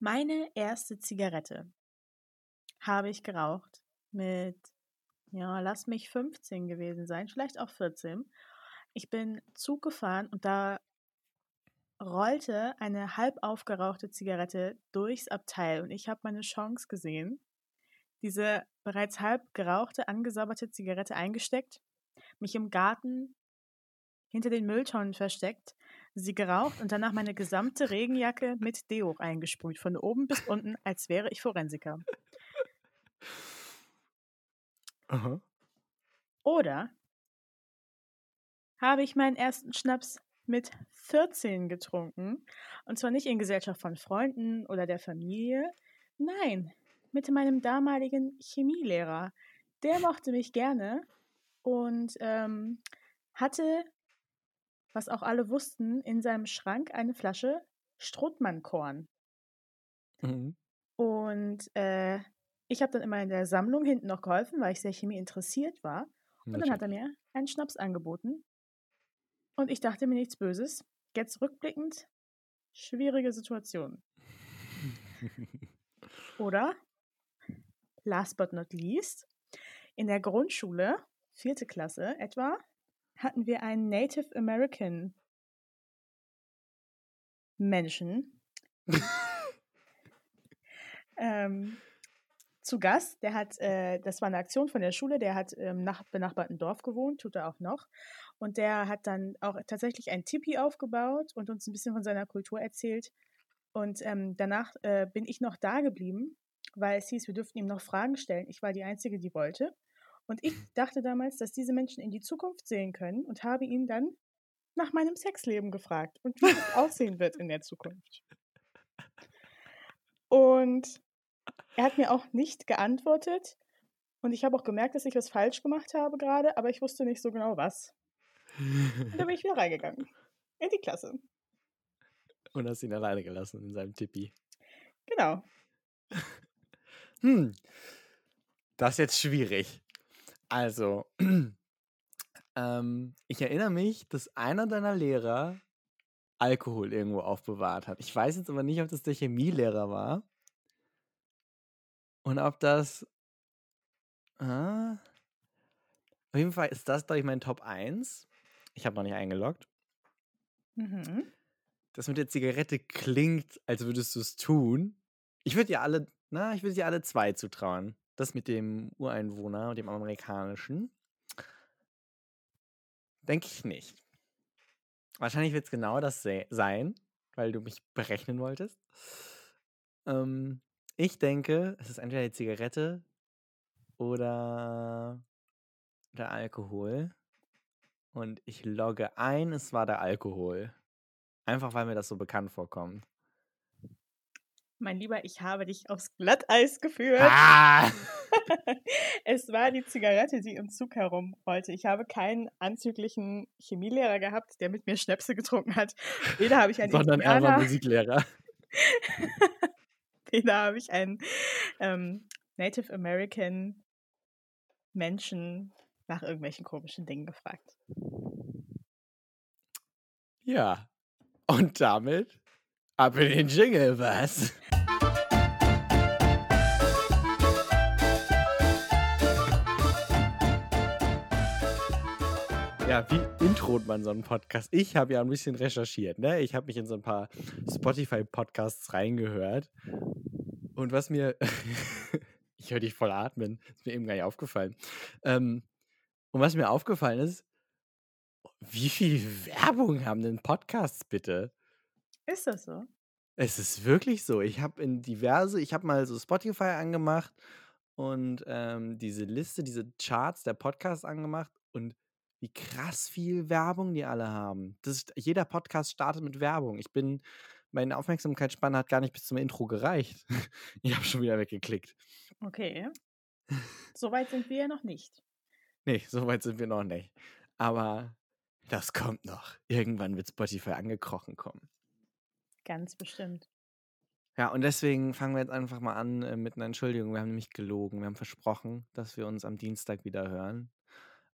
Meine erste Zigarette habe ich geraucht mit, ja, lass mich 15 gewesen sein, vielleicht auch 14. Ich bin Zug gefahren und da rollte eine halb aufgerauchte Zigarette durchs Abteil und ich habe meine Chance gesehen, diese bereits halb gerauchte, angesabberte Zigarette eingesteckt, mich im Garten hinter den Mülltonnen versteckt, sie geraucht und danach meine gesamte Regenjacke mit Deo eingesprüht, von oben bis unten, als wäre ich Forensiker. Aha. Oder habe ich meinen ersten Schnaps mit 14 getrunken, und zwar nicht in Gesellschaft von Freunden oder der Familie, nein, mit meinem damaligen Chemielehrer. Der mochte mich gerne und ähm, hatte was auch alle wussten, in seinem Schrank eine Flasche Strothmannkorn. Mhm. Und äh, ich habe dann immer in der Sammlung hinten noch geholfen, weil ich sehr Chemie interessiert war. Und dann hat er mir einen Schnaps angeboten. Und ich dachte mir nichts Böses. Jetzt rückblickend, schwierige Situation. Oder, last but not least, in der Grundschule, vierte Klasse etwa, hatten wir einen Native American Menschen ähm, zu Gast. Der hat, äh, das war eine Aktion von der Schule, der hat im nach benachbarten Dorf gewohnt, tut er auch noch. Und der hat dann auch tatsächlich ein Tipi aufgebaut und uns ein bisschen von seiner Kultur erzählt. Und ähm, danach äh, bin ich noch da geblieben, weil es hieß, wir dürften ihm noch Fragen stellen. Ich war die Einzige, die wollte. Und ich dachte damals, dass diese Menschen in die Zukunft sehen können und habe ihn dann nach meinem Sexleben gefragt und wie es aussehen wird in der Zukunft. Und er hat mir auch nicht geantwortet. Und ich habe auch gemerkt, dass ich was falsch gemacht habe gerade, aber ich wusste nicht so genau was. Und dann bin ich wieder reingegangen. In die Klasse. Und hast ihn alleine gelassen in seinem Tippi. Genau. Hm. Das ist jetzt schwierig. Also, ähm, ich erinnere mich, dass einer deiner Lehrer Alkohol irgendwo aufbewahrt hat. Ich weiß jetzt aber nicht, ob das der Chemielehrer war. Und ob das. Ah, auf jeden Fall ist das, glaube ich, mein Top 1. Ich habe noch nicht eingeloggt. Mhm. Das mit der Zigarette klingt, als würdest du es tun. Ich würde dir alle, na, ich würde dir alle zwei zutrauen. Das mit dem Ureinwohner dem amerikanischen. Denke ich nicht. Wahrscheinlich wird es genau das sein, weil du mich berechnen wolltest. Ähm, ich denke, es ist entweder die Zigarette oder der Alkohol. Und ich logge ein, es war der Alkohol. Einfach weil mir das so bekannt vorkommt. Mein Lieber, ich habe dich aufs Glatteis geführt. Ah! es war die Zigarette, die im Zug herumrollte. Ich habe keinen anzüglichen Chemielehrer gehabt, der mit mir Schnäpse getrunken hat. Weder habe ich einen Sondern er war Musiklehrer. Weder habe ich einen ähm, Native American Menschen nach irgendwelchen komischen Dingen gefragt. Ja. Und damit ab in den Jingle, was? Ja, wie introt man so einen Podcast? Ich habe ja ein bisschen recherchiert, ne? Ich habe mich in so ein paar Spotify-Podcasts reingehört. Und was mir. ich höre dich voll atmen. Ist mir eben gar nicht aufgefallen. Ähm, und was mir aufgefallen ist, wie viel Werbung haben denn Podcasts bitte? Ist das so? Es ist wirklich so. Ich habe in diverse, ich habe mal so Spotify angemacht und ähm, diese Liste, diese Charts der Podcasts angemacht und wie krass viel Werbung die alle haben. Das ist, jeder Podcast startet mit Werbung. Ich bin, meine Aufmerksamkeitsspanne hat gar nicht bis zum Intro gereicht. ich habe schon wieder weggeklickt. Okay. Soweit sind wir ja noch nicht. Nee, soweit sind wir noch nicht. Aber das kommt noch. Irgendwann wird Spotify angekrochen kommen. Ganz bestimmt. Ja, und deswegen fangen wir jetzt einfach mal an äh, mit einer Entschuldigung. Wir haben nämlich gelogen. Wir haben versprochen, dass wir uns am Dienstag wieder hören.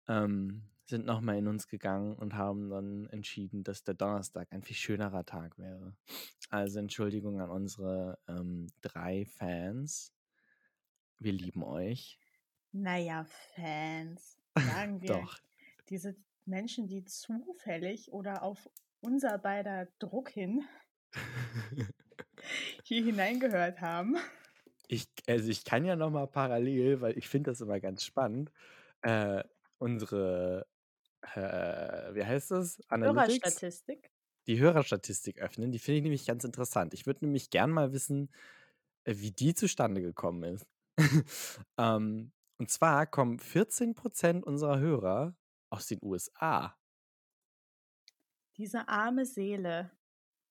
Ähm, sind nochmal in uns gegangen und haben dann entschieden, dass der Donnerstag ein viel schönerer Tag wäre. Also Entschuldigung an unsere ähm, drei Fans. Wir lieben euch. Naja, Fans. Sagen wir. Doch. Diese Menschen, die zufällig oder auf unser beider Druck hin hier hineingehört haben. Ich, also ich kann ja nochmal parallel, weil ich finde das immer ganz spannend, äh, unsere, äh, wie heißt das? Analytics? Hörerstatistik. Die Hörerstatistik öffnen. Die finde ich nämlich ganz interessant. Ich würde nämlich gern mal wissen, äh, wie die zustande gekommen ist. ähm, und zwar kommen 14% unserer Hörer aus den USA. Diese arme Seele,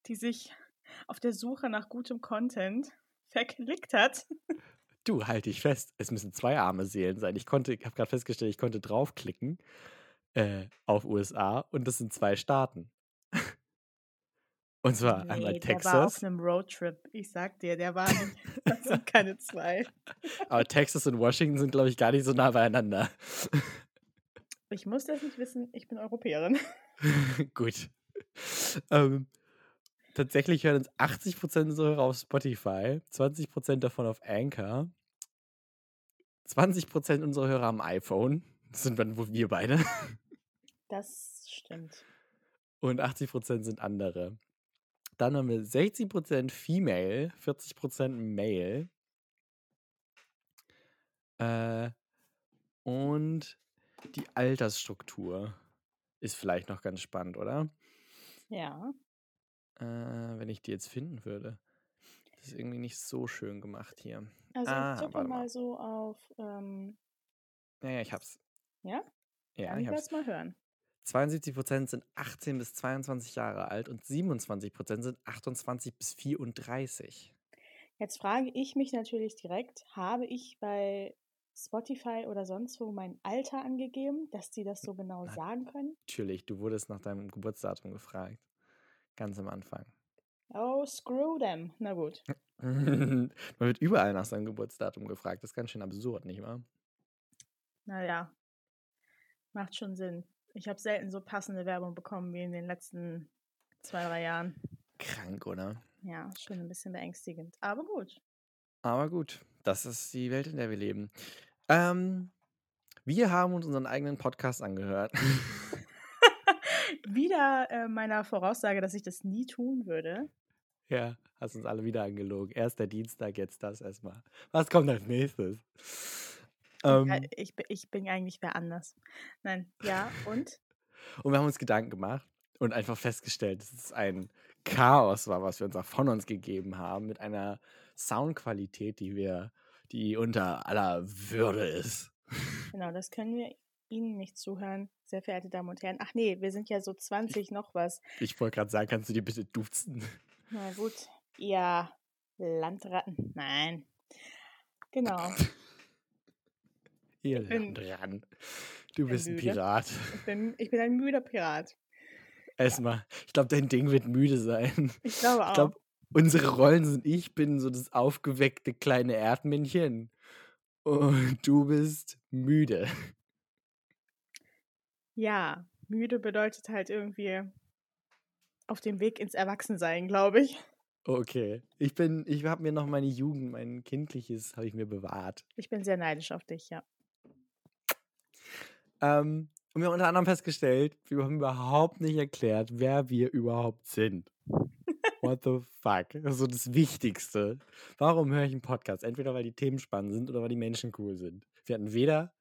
die sich auf der Suche nach gutem Content verklickt hat. Du, halt dich fest. Es müssen zwei arme Seelen sein. Ich konnte, ich habe gerade festgestellt, ich konnte draufklicken äh, auf USA und das sind zwei Staaten. Und zwar nee, einmal Texas. Der war auf einem Roadtrip. Ich sag dir, der war nicht. Das sind keine zwei. Aber Texas und Washington sind, glaube ich, gar nicht so nah beieinander. Ich muss das nicht wissen, ich bin Europäerin. Gut. Ähm, tatsächlich hören uns 80% unserer Hörer auf Spotify, 20% davon auf Anchor, 20% unserer Hörer am iPhone. Das sind dann wohl wir beide. Das stimmt. Und 80% sind andere. Dann haben wir 60% Female, 40% Male. Äh, und die Altersstruktur ist vielleicht noch ganz spannend, oder? Ja. Äh, wenn ich die jetzt finden würde. Das ist irgendwie nicht so schön gemacht hier. Also Ah, ich tippe mal mal. so auf. Ähm, Ja, ja, ich hab's. ja? Ja, Kann ich hab's. mal hören? 72% sind 18 bis 22 Jahre alt und 27% sind 28 bis 34. Jetzt frage ich mich natürlich direkt, habe ich bei Spotify oder sonst wo mein Alter angegeben, dass die das so genau Nein. sagen können? Natürlich, du wurdest nach deinem Geburtsdatum gefragt. Ganz am Anfang. Oh, screw them. Na gut. Man wird überall nach seinem Geburtsdatum gefragt. Das ist ganz schön absurd, nicht wahr? Naja, macht schon Sinn. Ich habe selten so passende Werbung bekommen wie in den letzten zwei, drei Jahren. Krank, oder? Ja, schon ein bisschen beängstigend. Aber gut. Aber gut, das ist die Welt, in der wir leben. Ähm, wir haben uns unseren eigenen Podcast angehört. Wieder äh, meiner Voraussage, dass ich das nie tun würde. ja, hast uns alle wieder angelogen. Erst der Dienstag, jetzt das erstmal. Was kommt als nächstes? Ähm, ich, bin- ich bin eigentlich wer anders. Nein, ja, und? und wir haben uns Gedanken gemacht und einfach festgestellt, dass es ein Chaos war, was wir uns auch von uns gegeben haben, mit einer Soundqualität, die wir, die unter aller Würde ist. Genau, das können wir Ihnen nicht zuhören, sehr verehrte Damen und Herren. Ach nee, wir sind ja so 20 noch was. Ich wollte gerade sagen, kannst du dir bitte duzen? Na gut, ihr Landratten. Nein. Genau. Ihr dran. Du bist ein. Pirat. Ich bin, ich bin ein müder Pirat. Erstmal, ich glaube, dein Ding wird müde sein. Ich glaube auch. Ich glaube, unsere Rollen sind, ich bin so das aufgeweckte kleine Erdmännchen und du bist müde. Ja, müde bedeutet halt irgendwie auf dem Weg ins Erwachsensein, glaube ich. Okay, ich bin, ich habe mir noch meine Jugend, mein kindliches, habe ich mir bewahrt. Ich bin sehr neidisch auf dich, ja. Ähm, und wir haben unter anderem festgestellt, wir haben überhaupt nicht erklärt, wer wir überhaupt sind. What the fuck? Das ist so das Wichtigste. Warum höre ich einen Podcast? Entweder weil die Themen spannend sind oder weil die Menschen cool sind. Wir hatten weder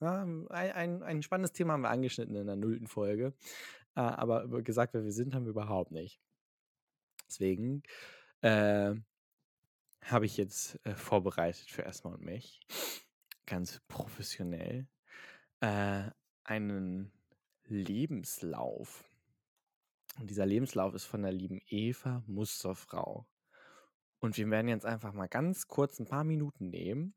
ein, ein, ein spannendes Thema haben wir angeschnitten in der nullten Folge, äh, aber gesagt, wer wir sind, haben wir überhaupt nicht. Deswegen äh, habe ich jetzt äh, vorbereitet für Erstmal und mich, ganz professionell, äh, einen Lebenslauf. Und dieser Lebenslauf ist von der lieben Eva Musterfrau. Und wir werden jetzt einfach mal ganz kurz ein paar Minuten nehmen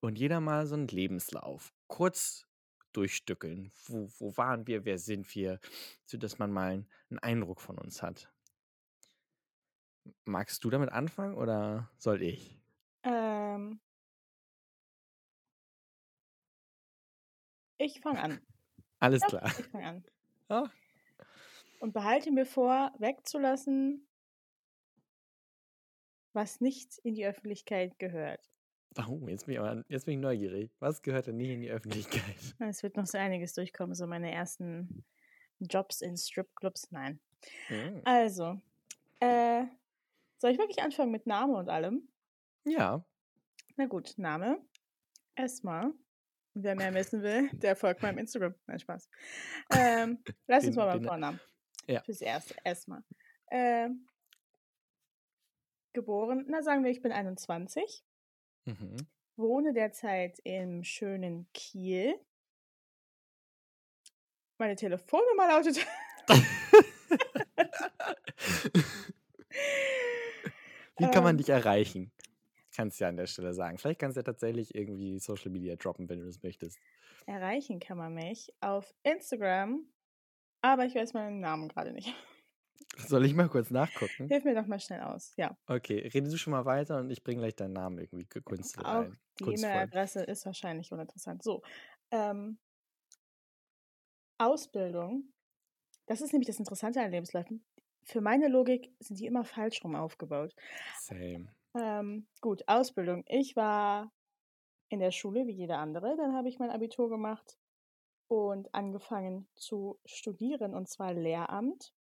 und jeder mal so einen Lebenslauf kurz durchstückeln. Wo, wo waren wir, wer sind wir, sodass man mal einen, Eindruck von uns hat. Magst du damit anfangen oder soll ich? Ähm, ich fange an. Alles Ja, klar. ich fange an. Ah, Und behalte mir vor, wegzulassen, was nicht in die Öffentlichkeit gehört. Oh, jetzt bin, ich aber, jetzt bin ich neugierig. Was gehört denn nicht in die Öffentlichkeit? Es wird noch so einiges durchkommen, so meine ersten Jobs in Stripclubs. Nein. Hm. Also, äh, soll ich wirklich anfangen mit Name und allem? Ja, Na gut, Name. Esma. Wer mehr wissen will, der folgt meinem Instagram. Nein, Spaß. Ähm, lass uns mal beim Vornamen. Ja. Fürs Erste. Esma. Ähm, geboren, na sagen wir, ich bin 21. mhm. Wohne derzeit im schönen Kiel. Meine Telefonnummer lautet. Wie kann man Ähm. dich erreichen? Kannst du ja an der Stelle sagen. Vielleicht kannst du ja tatsächlich irgendwie Social Media droppen, wenn du das möchtest. Erreichen kann man mich auf Instagram, aber ich weiß meinen Namen gerade nicht. Soll ich mal kurz nachgucken? Hilf mir doch mal schnell aus. Ja, Okay, rede du schon mal weiter und ich bringe gleich deinen Namen irgendwie gekünstelt auch ein. die. E-Mail-Adresse ist wahrscheinlich uninteressant. So, ähm, Ausbildung. Das ist nämlich das Interessante an Lebensläufen. Für meine Logik sind die immer falsch rum aufgebaut. Same. Ähm, gut, Ausbildung. Ich war in der Schule wie jeder andere. Dann habe ich mein Abitur gemacht und angefangen zu studieren, und zwar Lehramt.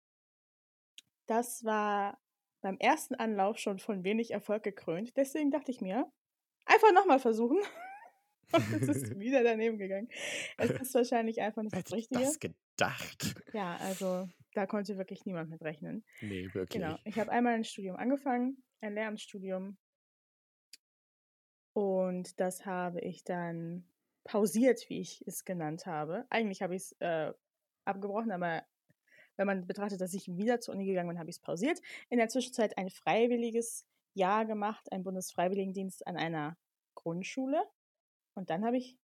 Das war beim ersten Anlauf schon von wenig Erfolg gekrönt. Deswegen dachte ich mir, einfach nochmal versuchen. Und es ist wieder daneben gegangen. Es ist wahrscheinlich einfach nicht Wer das hätte ich Richtige. das gedacht? Ja, also da konnte wirklich niemand mit rechnen. Nee, wirklich. Genau. Ich habe einmal ein Studium angefangen, ein Lehramtsstudium. Und das habe ich dann pausiert, wie ich es genannt habe. Eigentlich habe ich es äh, abgebrochen, aber wenn man betrachtet, dass ich wieder zur Uni gegangen bin, habe ich es pausiert. In der Zwischenzeit ein freiwilliges Jahr gemacht, ein Bundesfreiwilligendienst an einer Grundschule. Und dann habe ich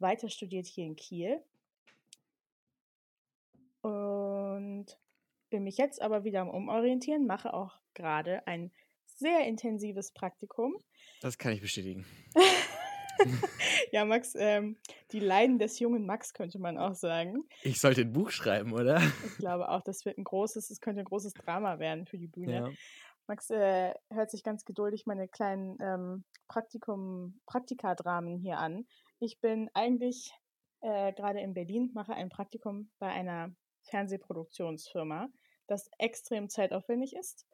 weiter studiert hier in Kiel. Und bin mich jetzt aber wieder am Umorientieren, mache auch gerade ein sehr intensives Praktikum. Das kann ich bestätigen. Ja, Max, ähm, die Leiden des jungen Max könnte man auch sagen. Ich sollte ein Buch schreiben, oder? Ich glaube auch, das wird ein großes, es könnte ein großes Drama werden für die Bühne. Ja. Max äh, hört sich ganz geduldig meine kleinen ähm, Praktikum, Praktikadramen hier an. Ich bin eigentlich äh, gerade in Berlin, mache ein Praktikum bei einer Fernsehproduktionsfirma, das extrem zeitaufwendig ist,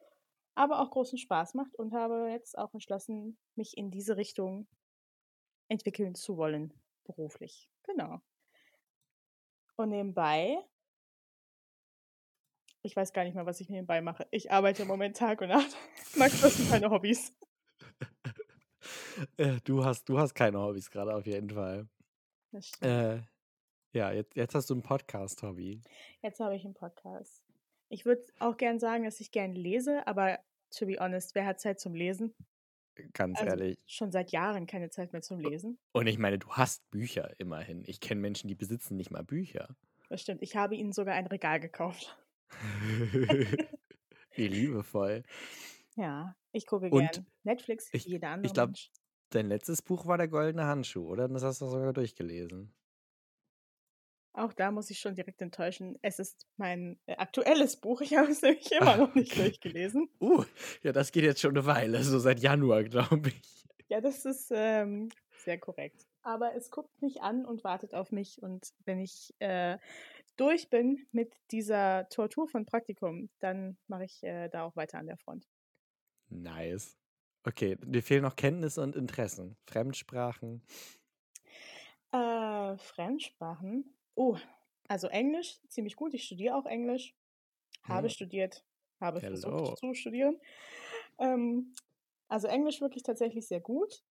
aber auch großen Spaß macht und habe jetzt auch entschlossen, mich in diese Richtung entwickeln zu wollen, beruflich. Genau. Und nebenbei ich weiß gar nicht mehr, was ich nebenbei mache. Ich arbeite im Moment Tag und Nacht. Max, was sind deine Hobbys? Äh, Du hast, du hast keine Hobbys gerade auf jeden Fall. Das stimmt. Äh, ja, jetzt, jetzt hast du ein Podcast-Hobby. Jetzt habe ich einen Podcast. Ich würde auch gern sagen, dass ich gern lese, aber to be honest, wer hat Zeit zum Lesen? Ganz Also ehrlich. schon seit Jahren keine Zeit mehr zum Lesen. Und ich meine, du hast Bücher immerhin. Ich kenne Menschen, die besitzen nicht mal Bücher. Das stimmt. Ich habe ihnen sogar ein Regal gekauft. Wie liebevoll. Ja, ich gucke Und gern Netflix, wie ich- jeder andere ich glaub, Mensch. Dein letztes Buch war der goldene Handschuh, oder? Das hast du sogar durchgelesen. Auch da muss ich schon direkt enttäuschen. Es ist mein äh, aktuelles Buch. Ich habe es nämlich immer noch nicht durchgelesen. Uh, ja, das geht jetzt schon eine Weile, so seit Januar, glaube ich. Ja, das ist ähm, sehr korrekt. Aber es guckt mich an und wartet auf mich. Und wenn ich äh, durch bin mit dieser Tortur von Praktikum, dann mache ich äh, da auch weiter an der Front. Nice. Okay, dir fehlen noch Kenntnisse und Interessen. Fremdsprachen. Äh, Fremdsprachen. Oh, also Englisch, ziemlich gut. Ich studiere auch Englisch. Habe Hm. studiert, habe Hello. versucht zu studieren. Ähm, also Englisch wirklich tatsächlich sehr gut.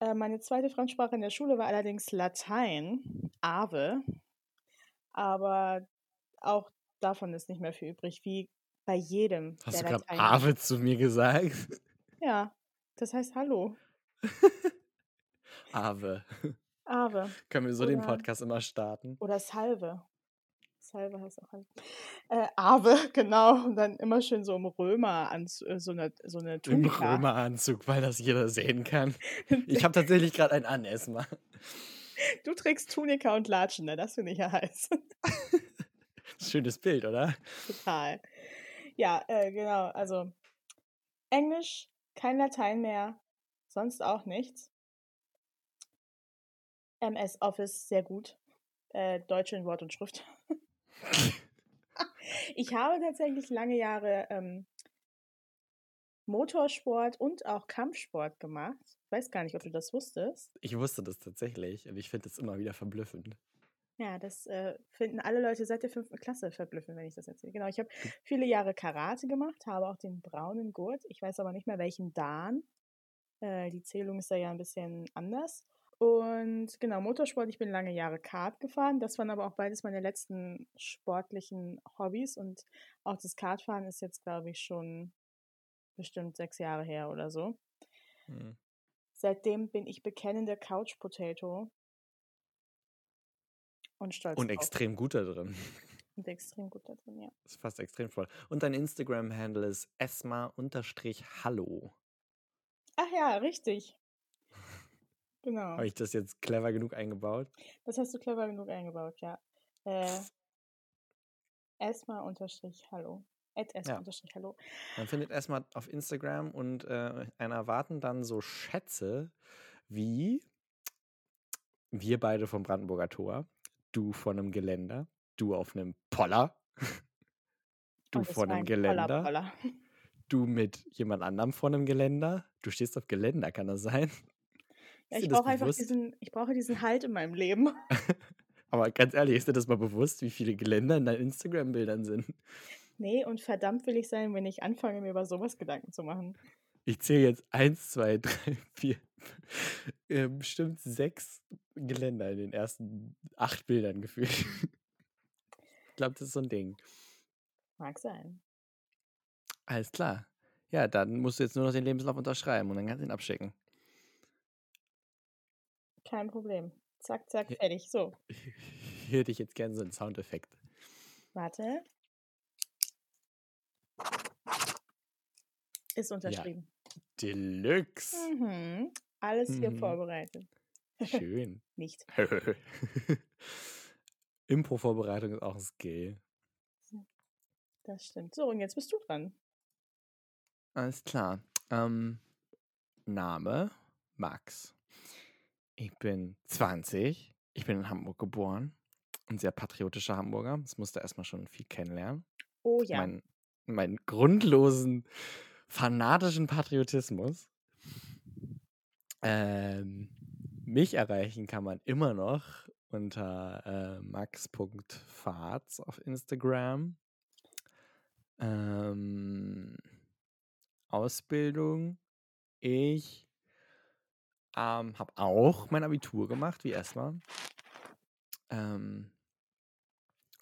Äh, meine zweite Fremdsprache in der Schule war allerdings Latein, Ave. Aber auch davon ist nicht mehr viel übrig, wie bei jedem, Hast du gerade Ave zu mir gesagt? Ja, das heißt Hallo. Ave. Ave Können wir so den Oder- Podcast immer starten? oder Salve. Salve heißt auch Hallo. Äh, Ave, genau. Und dann immer schön so im Römer an so eine, so eine Im Tunika. Römeranzug, weil das jeder sehen kann. Ich habe tatsächlich gerade ein an, Esma. Du trägst Tunika und Latschen, ne? Das finde ich ja heiß. Schönes Bild, oder? Total. Ja, äh, genau. Also Englisch, kein Latein mehr, sonst auch nichts. MS Office sehr gut. Äh, Deutsch in Wort und Schrift. ich habe tatsächlich lange Jahre ähm, Motorsport und auch Kampfsport gemacht. Ich weiß gar nicht, ob du das wusstest. Ich wusste das tatsächlich und ich finde es immer wieder verblüffend. Ja, das äh, finden alle Leute seit der fünften Klasse verblüffend, wenn ich das erzähle. Genau, ich habe viele Jahre Karate gemacht, habe auch den braunen Gurt. Ich weiß aber nicht mehr, welchen Dan. Äh, die Zählung ist da ja ein bisschen anders. Und genau, Motorsport, ich bin lange Jahre Kart gefahren. Das waren aber auch beides meine letzten sportlichen Hobbys. Und auch das Kartfahren ist jetzt, glaube ich, schon bestimmt sechs Jahre her oder so. Mhm. Seitdem bin ich bekennende Couch Potato. Und stolz. Und drauf. extrem gut da drin. Und extrem gut da drin, ja. Das ist fast extrem voll. Und dein Instagram-Handle ist esma-hallo. Ach ja, richtig. Genau. Habe ich das jetzt clever genug eingebaut? Das hast du clever genug eingebaut, ja. Äh, Esma-hallo. At ja. hallo. Man findet erstmal auf Instagram und äh, einer erwarten dann so Schätze wie wir beide vom Brandenburger Tor, du von einem Geländer, du auf einem Poller, du oh, von einem Geländer, Poller, Poller. du mit jemand anderem von einem Geländer, du stehst auf Geländer, kann das sein? Ja, ich brauche einfach diesen, ich brauche diesen Halt in meinem Leben. Aber ganz ehrlich, ist dir das mal bewusst, wie viele Geländer in deinen Instagram-Bildern sind? Nee, und verdammt will ich sein, wenn ich anfange, mir über sowas Gedanken zu machen. Ich zähle jetzt eins, zwei, drei, vier, äh, bestimmt sechs Geländer in den ersten acht Bildern gefühlt. ich glaube, das ist so ein Ding. Mag sein. Alles klar. Ja, dann musst du jetzt nur noch den Lebenslauf unterschreiben und dann kannst du ihn abschicken. Kein Problem. Zack, zack, fertig. So. Hier hätte ich jetzt gerne so einen Soundeffekt. Warte. Ist unterschrieben. Ja. Deluxe. Mhm. Alles hier mhm. vorbereitet. Schön. Nicht. Impro-Vorbereitung ist auch ein Skill. Das stimmt. So, und jetzt bist du dran. Alles klar. Ähm, Name Max. Ich bin 20. Ich bin in Hamburg geboren. Ein sehr patriotischer Hamburger. Das musste erstmal schon viel kennenlernen. Oh ja. Mein, meinen grundlosen, fanatischen Patriotismus. Ähm, mich erreichen kann man immer noch unter äh, max.farz auf Instagram. Ähm, Ausbildung. Ich ähm, habe auch mein Abitur gemacht, wie erstmal. Ähm,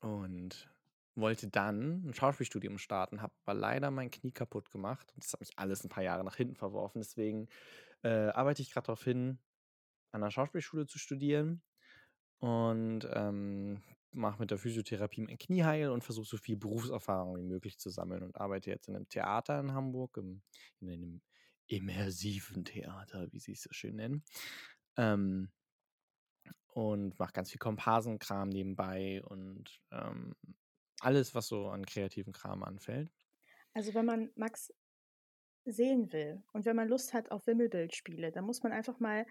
und wollte dann ein Schauspielstudium starten, habe aber leider mein Knie kaputt gemacht. Und das hat mich alles ein paar Jahre nach hinten verworfen. Deswegen äh, arbeite ich gerade darauf hin, an der Schauspielschule zu studieren und ähm, mache mit der Physiotherapie mein Knie heil und versuche so viel Berufserfahrung wie möglich zu sammeln und arbeite jetzt in einem Theater in Hamburg, im, in einem immersiven Theater, wie sie es so schön nennen. Ähm, und mache ganz viel Komparsenkram nebenbei und ähm, alles, was so an kreativen Kram anfällt. Also wenn man Max sehen will und wenn man Lust hat auf Wimmelbildspiele, dann muss man einfach mal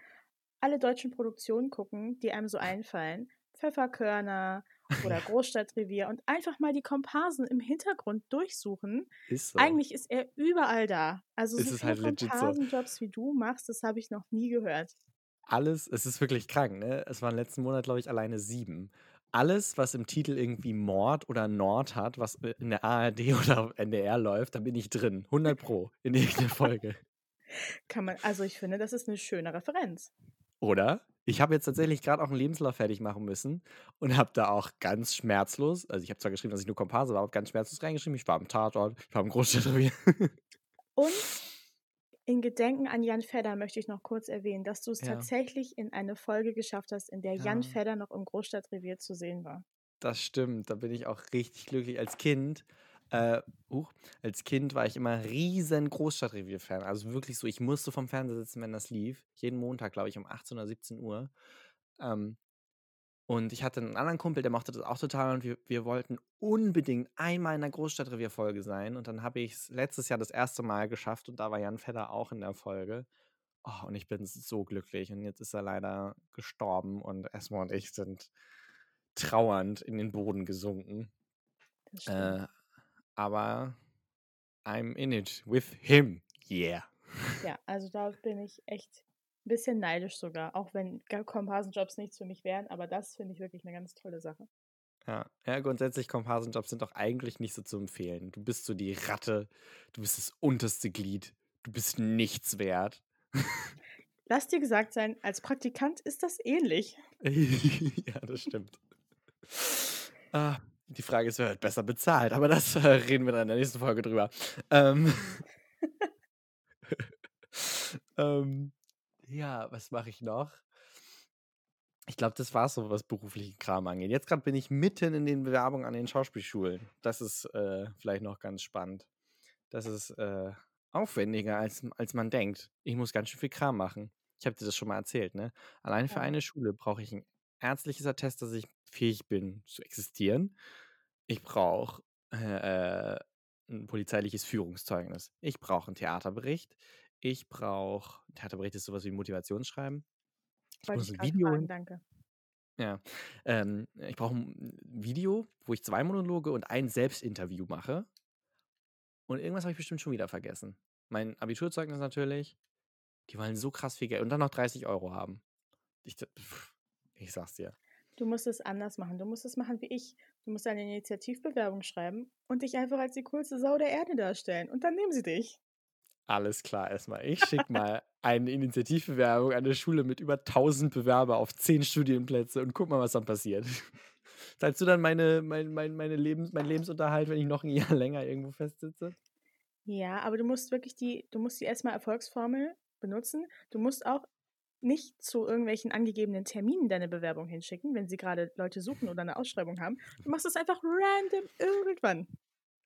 alle deutschen Produktionen gucken, die einem so einfallen. Pfefferkörner oder Großstadtrevier und einfach mal die Komparsen im Hintergrund durchsuchen. Ist so. Eigentlich ist er überall da. Also ist so viele halt Komparsenjobs so. wie du machst, das habe ich noch nie gehört. Alles, es ist wirklich krank, ne? Es waren letzten Monat, glaube ich, alleine sieben alles, was im Titel irgendwie Mord oder Nord hat, was in der ARD oder NDR läuft, da bin ich drin. 100 Pro in irgendeiner Folge. Kann man, also ich finde, das ist eine schöne Referenz. Oder? Ich habe jetzt tatsächlich gerade auch einen Lebenslauf fertig machen müssen und habe da auch ganz schmerzlos, also ich habe zwar geschrieben, dass ich nur Komparse war, aber ganz schmerzlos reingeschrieben, ich war im Tatort, ich war im Großstadtrevier. Und in Gedenken an Jan Fedder möchte ich noch kurz erwähnen, dass du es ja. tatsächlich in eine Folge geschafft hast, in der ja. Jan Fedder noch im Großstadtrevier zu sehen war. Das stimmt, da bin ich auch richtig glücklich. Als Kind, äh, uh, als Kind war ich immer riesen Großstadtrevier-Fan. Also wirklich so, ich musste vom Fernseher sitzen, wenn das lief. Jeden Montag, glaube ich, um 18 oder 17 Uhr. Ähm, und ich hatte einen anderen Kumpel, der mochte das auch total und wir, wir wollten unbedingt einmal in der Großstadtrevierfolge sein. Und dann habe ich es letztes Jahr das erste Mal geschafft und da war Jan Fedder auch in der Folge. Oh, und ich bin so glücklich. Und jetzt ist er leider gestorben und Esma und ich sind trauernd in den Boden gesunken. Äh, aber I'm in it with him. Yeah. Ja, also da bin ich echt ein bisschen neidisch sogar, auch wenn Komparsenjobs nichts für mich wären, aber das finde ich wirklich eine ganz tolle Sache. Ja, ja grundsätzlich Komparsenjobs sind doch eigentlich nicht so zu empfehlen. Du bist so die Ratte, du bist das unterste Glied, du bist nichts wert. Lass dir gesagt sein, als Praktikant ist das ähnlich. ja, das stimmt. Ah, die Frage ist, wer wird besser bezahlt, aber das äh, reden wir dann in der nächsten Folge drüber. Ähm, ähm, ja, was mache ich noch? Ich glaube, das war so, was beruflichen Kram angeht. Jetzt gerade bin ich mitten in den Bewerbungen an den Schauspielschulen. Das ist äh, vielleicht noch ganz spannend. Das ist äh, aufwendiger, als, als man denkt. Ich muss ganz schön viel Kram machen. Ich habe dir das schon mal erzählt, ne? Allein für Ja. eine Schule brauche ich ein ärztliches Attest, dass ich fähig bin zu existieren. Ich brauche äh, ein polizeiliches Führungszeugnis. Ich brauche einen Theaterbericht. Ich brauche, Theaterbericht ist sowas wie ein Motivationsschreiben. Ich ich ein Video, fragen, danke. ja, ähm, ich brauche ein Video, wo ich zwei Monologe und ein Selbstinterview mache. Und irgendwas habe ich bestimmt schon wieder vergessen. Mein Abiturzeugnis natürlich. Die wollen so krass viel Geld und dann noch 30 Euro haben. Ich, pff, ich sag's dir. Du musst es anders machen. Du musst es machen wie ich. Du musst eine Initiativbewerbung schreiben und dich einfach als die coolste Sau der Erde darstellen. Und dann nehmen sie dich. Alles klar, erstmal. Ich schicke mal eine Initiativbewerbung an eine Schule mit über 1000 Bewerber auf 10 Studienplätze und guck mal, was dann passiert. Zahlst du dann meine, mein, mein, meine Lebens, mein Lebensunterhalt, wenn ich noch ein Jahr länger irgendwo festsitze? Ja, aber du musst wirklich die, du musst die erstmal Erfolgsformel benutzen. Du musst auch nicht zu irgendwelchen angegebenen Terminen deine Bewerbung hinschicken, wenn sie gerade Leute suchen oder eine Ausschreibung haben. Du machst es einfach random irgendwann.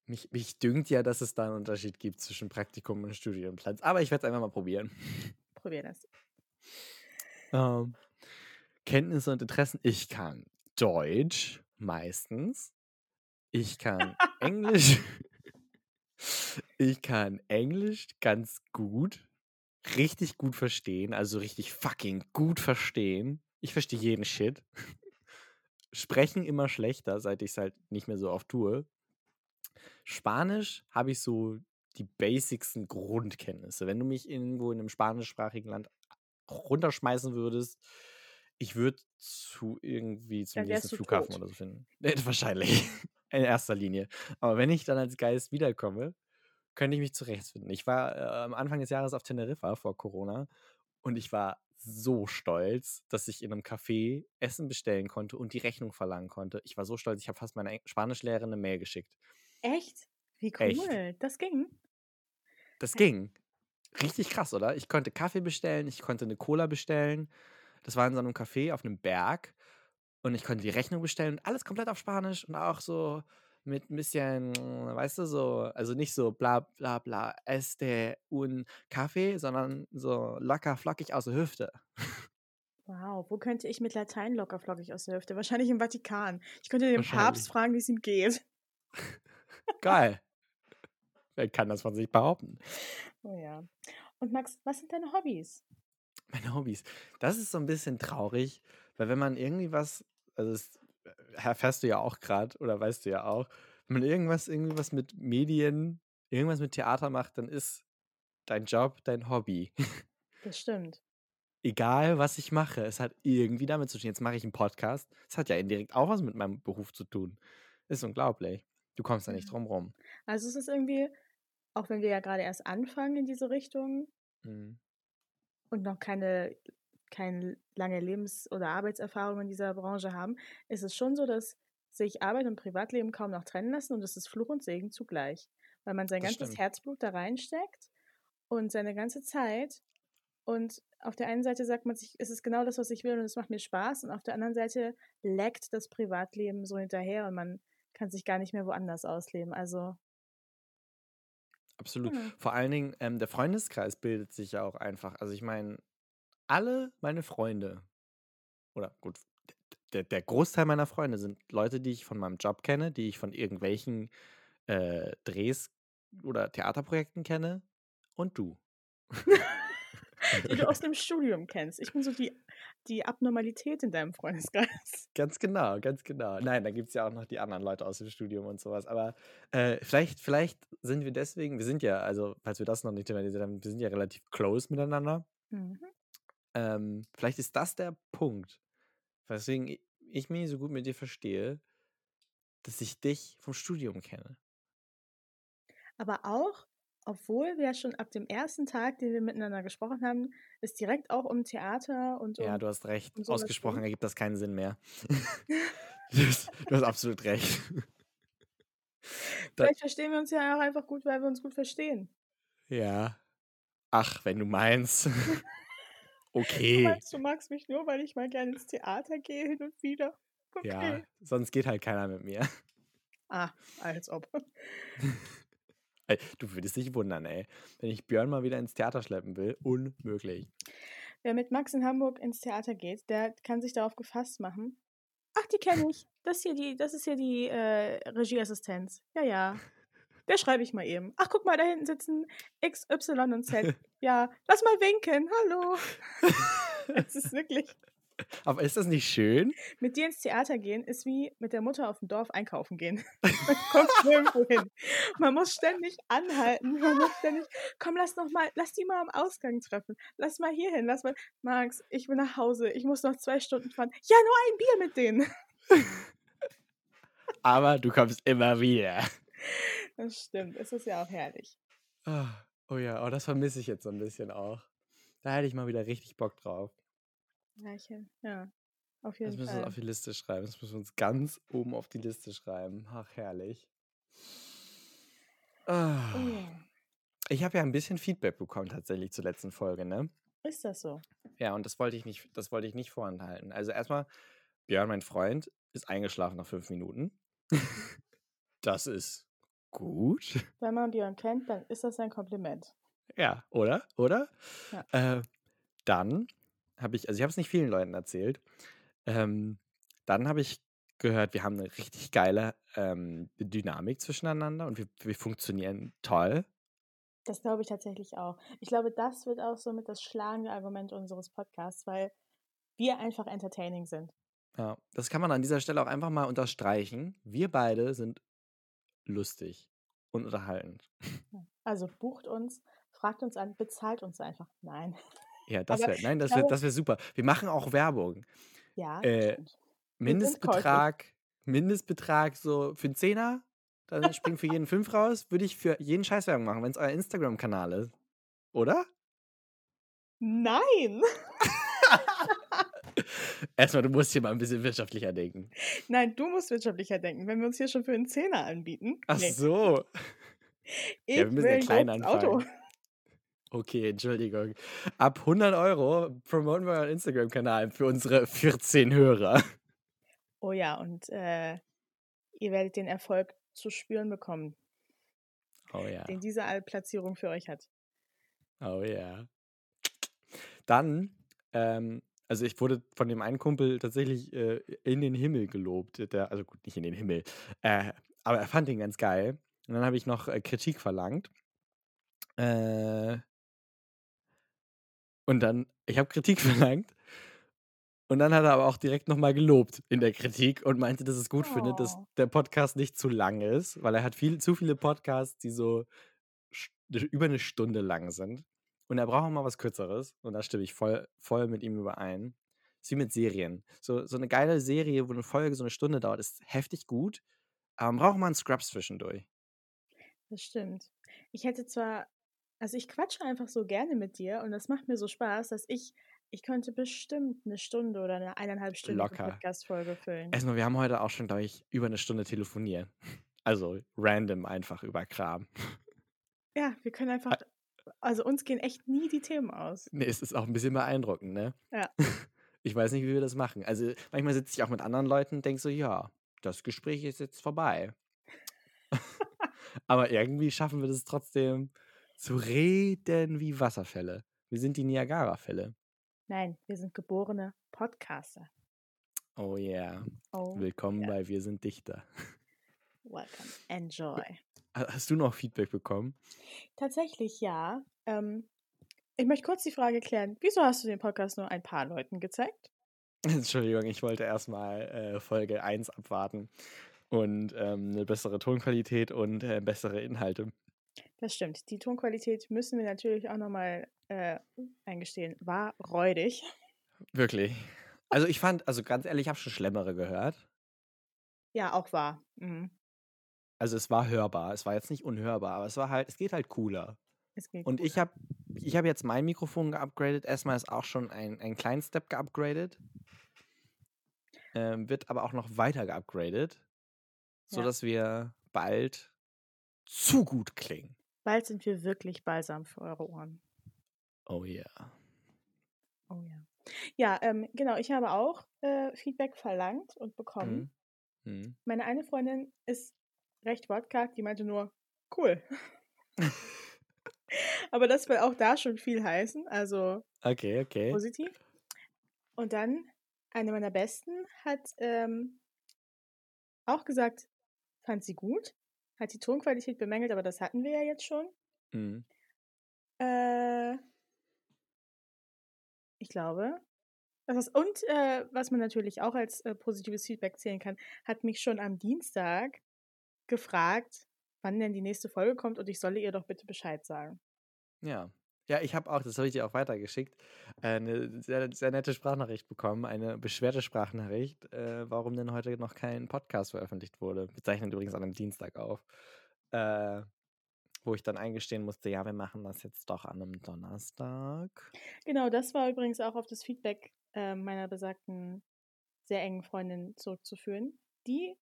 Mich, mich dünkt ja, dass es da einen Unterschied gibt zwischen Praktikum und Studienplatz. Aber ich werde es einfach mal probieren. Probier das. Ähm, Kenntnisse und Interessen. Ich kann Deutsch meistens. Ich kann Englisch. ich kann Englisch ganz gut. Richtig gut verstehen. Also richtig fucking gut verstehen. Ich verstehe jeden Shit. Sprechen immer schlechter, seit ich es halt nicht mehr so oft tue. Spanisch habe ich so die basicsten Grundkenntnisse. Wenn du mich irgendwo in einem spanischsprachigen Land runterschmeißen würdest, ich würde zu irgendwie zum Dann nächsten Flughafen tot. oder so finden. Wahrscheinlich. In erster Linie. Aber wenn ich dann als Geist wiederkomme, könnte ich mich zurechtfinden. Ich war äh, am Anfang des Jahres auf Teneriffa vor Corona und ich war so stolz, dass ich in einem Café Essen bestellen konnte und die Rechnung verlangen konnte. Ich war so stolz, ich habe fast meiner Spanischlehrerin eine Mail geschickt. Echt? Wie Echt. cool. Das ging. Das ging. Richtig krass, oder? Ich konnte Kaffee bestellen, ich konnte eine Cola bestellen. Das war in so einem Café auf einem Berg. Und ich konnte die Rechnung bestellen. Alles komplett auf Spanisch und auch so mit ein bisschen, weißt du, so, also nicht so bla bla bla, este un Kaffee, sondern so locker flockig aus der Hüfte. Wow, wo könnte ich mit Latein locker flockig aus der Hüfte? Wahrscheinlich im Vatikan. Ich könnte den. Papst fragen, wie es ihm geht. Geil. Wer kann das von sich behaupten? Oh ja. Und Max, was sind deine Hobbys? Meine Hobbys. Das ist so ein bisschen traurig, weil wenn man irgendwie was, also das erfährst du ja auch gerade oder weißt du ja auch, wenn man irgendwas, irgendwie was mit Medien, irgendwas mit Theater macht, dann ist dein Job dein Hobby. Das stimmt. Egal, was ich mache, es hat irgendwie damit zu tun. Jetzt mache ich einen Podcast. Es hat ja indirekt auch was mit meinem Beruf zu tun. Ist unglaublich. Du kommst da nicht drum rum. Also es ist irgendwie, auch wenn wir ja gerade erst anfangen in diese Richtung Mhm. und noch keine, keine lange Lebens- oder Arbeitserfahrung in dieser Branche haben, ist es schon so, dass sich Arbeit und Privatleben kaum noch trennen lassen und es ist Fluch und Segen zugleich. Weil man sein Das ganzes stimmt. Herzblut da reinsteckt und seine ganze Zeit. Und auf der einen Seite sagt man sich, es ist genau das, was ich will und es macht mir Spaß. Und auf der anderen Seite leckt das Privatleben so hinterher und man kann sich gar nicht mehr woanders ausleben. Also, Absolut. ja. Vor allen Dingen, ähm, der Freundeskreis bildet sich ja auch einfach. Also ich meine, alle meine Freunde oder gut, der, der Großteil meiner Freunde sind Leute, die ich von meinem Job kenne, die ich von irgendwelchen äh, Drehs oder Theaterprojekten kenne und du. die du aus dem Studium kennst. Ich bin so die, die Abnormalität in deinem Freundeskreis. Ganz genau, ganz genau. Nein, da gibt es ja auch noch die anderen Leute aus dem Studium und sowas. Aber äh, vielleicht, vielleicht sind wir deswegen, wir sind ja, also falls wir das noch nicht thematisiert haben, wir sind ja relativ close miteinander. Mhm. Ähm, vielleicht ist das der Punkt, weswegen ich mich so gut mit dir verstehe, dass ich dich vom Studium kenne. Aber auch, obwohl wir schon ab dem ersten Tag, den wir miteinander gesprochen haben, es direkt auch um Theater und um. Ja, du hast recht. Um Ausgesprochen ergibt das keinen Sinn mehr. du, hast, du hast absolut recht. Vielleicht verstehen wir uns ja auch einfach gut, weil wir uns gut verstehen. Ja. Ach, wenn du meinst. Okay. Du meinst, du magst mich nur, weil ich mal gerne ins Theater gehe hin und wieder. Okay. Ja, sonst geht halt keiner mit mir. Ah, als ob. Du würdest dich wundern, ey. Wenn ich Björn mal wieder ins Theater schleppen will, unmöglich. Wer mit Max in Hamburg ins Theater geht, der kann sich darauf gefasst machen. Ach, die kenne ich. Das, hier die, das ist hier die äh, Regieassistenz. Ja, ja. Der schreibe ich mal eben. Ach, guck mal, da hinten sitzen X, Y und Z. Ja, lass mal winken. Hallo. Es ist wirklich. Aber ist das nicht schön? Mit dir ins Theater gehen ist wie mit der Mutter auf dem Dorf einkaufen gehen. Man kommt nirgendwo hin. Man muss ständig anhalten. Man muss ständig, komm, lass noch mal, lass die mal am Ausgang treffen. Lass mal hier hin, lass mal, Max, ich will nach Hause. Ich muss noch zwei Stunden fahren. Ja, nur ein Bier mit denen. Aber du kommst immer wieder. Das stimmt. Es ist ja auch herrlich. Oh, oh ja, oh, das vermisse ich jetzt so ein bisschen auch. Da hätte ich mal wieder richtig Bock drauf. Leiche, ja. Auf jeden das müssen Fall. wir auf die Liste schreiben. Das müssen wir uns ganz oben auf die Liste schreiben. Ach, herrlich. Oh. Ich habe ja ein bisschen Feedback bekommen tatsächlich zur letzten Folge, ne? Ist das so? Ja, und das wollte ich nicht, das wollte ich nicht vorenthalten. Also erstmal, Björn, mein Freund, ist eingeschlafen nach fünf Minuten. das ist gut. Wenn man Björn kennt, dann ist das ein Kompliment. Ja, oder? Oder? Ja. Äh, dann habe ich, also ich habe es nicht vielen Leuten erzählt. Ähm, dann habe ich gehört, wir haben eine richtig geile ähm, Dynamik zwischeneinander und wir, wir funktionieren toll. Das glaube ich tatsächlich auch. Ich glaube, das wird auch so mit das schlagende Argument unseres Podcasts, weil wir einfach entertaining sind. Ja, das kann man an dieser Stelle auch einfach mal unterstreichen. Wir beide sind lustig und unterhaltend. Also bucht uns, fragt uns an, bezahlt uns einfach. Nein. Ja, das wäre, nein, das wäre, das wäre super. Wir machen auch Werbung. Ja, äh, Mindestbetrag, Mindestbetrag so für einen Zehner, dann springt für jeden fünf raus, würde ich für jeden Scheiß Werbung machen, wenn es euer Instagram-Kanal ist. Oder? Nein! Erstmal, du musst hier mal ein bisschen wirtschaftlicher denken. Nein, du musst wirtschaftlicher denken. Wenn wir uns hier schon für einen Zehner anbieten. Ach nee. so. Ich ja, wir müssen ja klein anfangen. Auto. Okay, Entschuldigung. Ab 100 Euro promoten wir euren Instagram-Kanal für unsere 14 Hörer. Oh ja, und äh, ihr werdet den Erfolg zu spüren bekommen. Oh ja. Den diese Platzierung für euch hat. Oh ja. Dann, ähm, also ich wurde von dem einen Kumpel tatsächlich äh, in den Himmel gelobt. Der, also gut, nicht in den Himmel. Äh, aber er fand den ganz geil. Und dann habe ich noch äh, Kritik verlangt. Äh, und dann, ich habe Kritik verlangt. Und dann hat er aber auch direkt nochmal gelobt in der Kritik und meinte, dass es gut oh. findet, dass oh. der Podcast nicht zu lang ist, weil er hat viel, zu viele Podcasts, die so über eine Stunde lang sind. Und er braucht auch mal was Kürzeres. Und da stimme ich voll, voll mit ihm überein. ist wie mit Serien. So, so eine geile Serie, wo eine Folge so eine Stunde dauert, ist heftig gut. Aber man braucht mal einen Scrubs zwischendurch. Das stimmt. Ich hätte zwar also ich quatsche einfach so gerne mit dir und das macht mir so Spaß, dass ich, ich könnte bestimmt eine Stunde oder eine eineinhalb Stunden Podcast-Folge füllen. Erstmal, wir haben heute auch schon, glaube ich, über eine Stunde telefoniert. Also random einfach über Kram. Ja, wir können einfach, also uns gehen echt nie die Themen aus. Nee, es ist auch ein bisschen beeindruckend, ne? Ja. Ich weiß nicht, wie wir das machen. Also manchmal sitze ich auch mit anderen Leuten und denke so, ja, das Gespräch ist jetzt vorbei. Aber irgendwie schaffen wir das trotzdem, zu reden wie Wasserfälle. Wir sind die Niagara-Fälle. Nein, wir sind geborene Podcaster. Oh yeah. Oh, Willkommen ja. bei Wir sind Dichter. Welcome. Enjoy. Ha- Hast du noch Feedback bekommen? Tatsächlich ja. Ähm, ich möchte kurz die Frage klären. Wieso hast du den Podcast nur ein paar Leuten gezeigt? Entschuldigung, ich wollte erstmal äh, Folge 1 abwarten und ähm, eine bessere Tonqualität und äh, bessere Inhalte. Das stimmt. Die Tonqualität müssen wir natürlich auch nochmal äh, eingestehen. War räudig. Wirklich. Also ich fand, also ganz ehrlich, ich habe schon Schlemmere gehört. Ja, auch wahr. Mhm. Also es war hörbar. Es war jetzt nicht unhörbar, aber es war halt, es geht halt cooler. Es geht Und gut. ich habe ich hab jetzt mein Mikrofon geupgradet. Erstmal ist auch schon ein, ein kleinen Step geupgradet. Ähm, wird aber auch noch weiter geupgradet, Ja. sodass wir bald zu gut klingen. Bald sind wir wirklich balsam für eure Ohren. Oh yeah. Oh ja. Ja, ähm, genau. Ich habe auch äh, Feedback verlangt und bekommen. Mhm. Mhm. Meine eine Freundin ist recht wortkarg, die meinte nur, cool. Aber das will auch da schon viel heißen, also Okay, okay. positiv. Und dann eine meiner besten hat ähm, auch gesagt, fand sie gut, hat die Tonqualität bemängelt, aber das hatten wir ja jetzt schon. Mhm. Äh, ich glaube. Das und äh, was man natürlich auch als äh, positives Feedback zählen kann, hat mich schon am Dienstag gefragt, wann denn die nächste Folge kommt und ich solle ihr doch bitte Bescheid sagen. Ja. Ja, ich habe auch, das habe ich dir auch weitergeschickt, eine sehr, sehr nette Sprachnachricht bekommen, eine Beschwerdesprachnachricht, äh, warum denn heute noch kein Podcast veröffentlicht wurde. Wir zeichnen übrigens an einem Dienstag auf. Äh, wo ich dann eingestehen musste, ja, wir machen das jetzt doch an einem Donnerstag. Genau, das war übrigens auch auf das Feedback äh, meiner besagten sehr engen Freundin zurückzuführen, die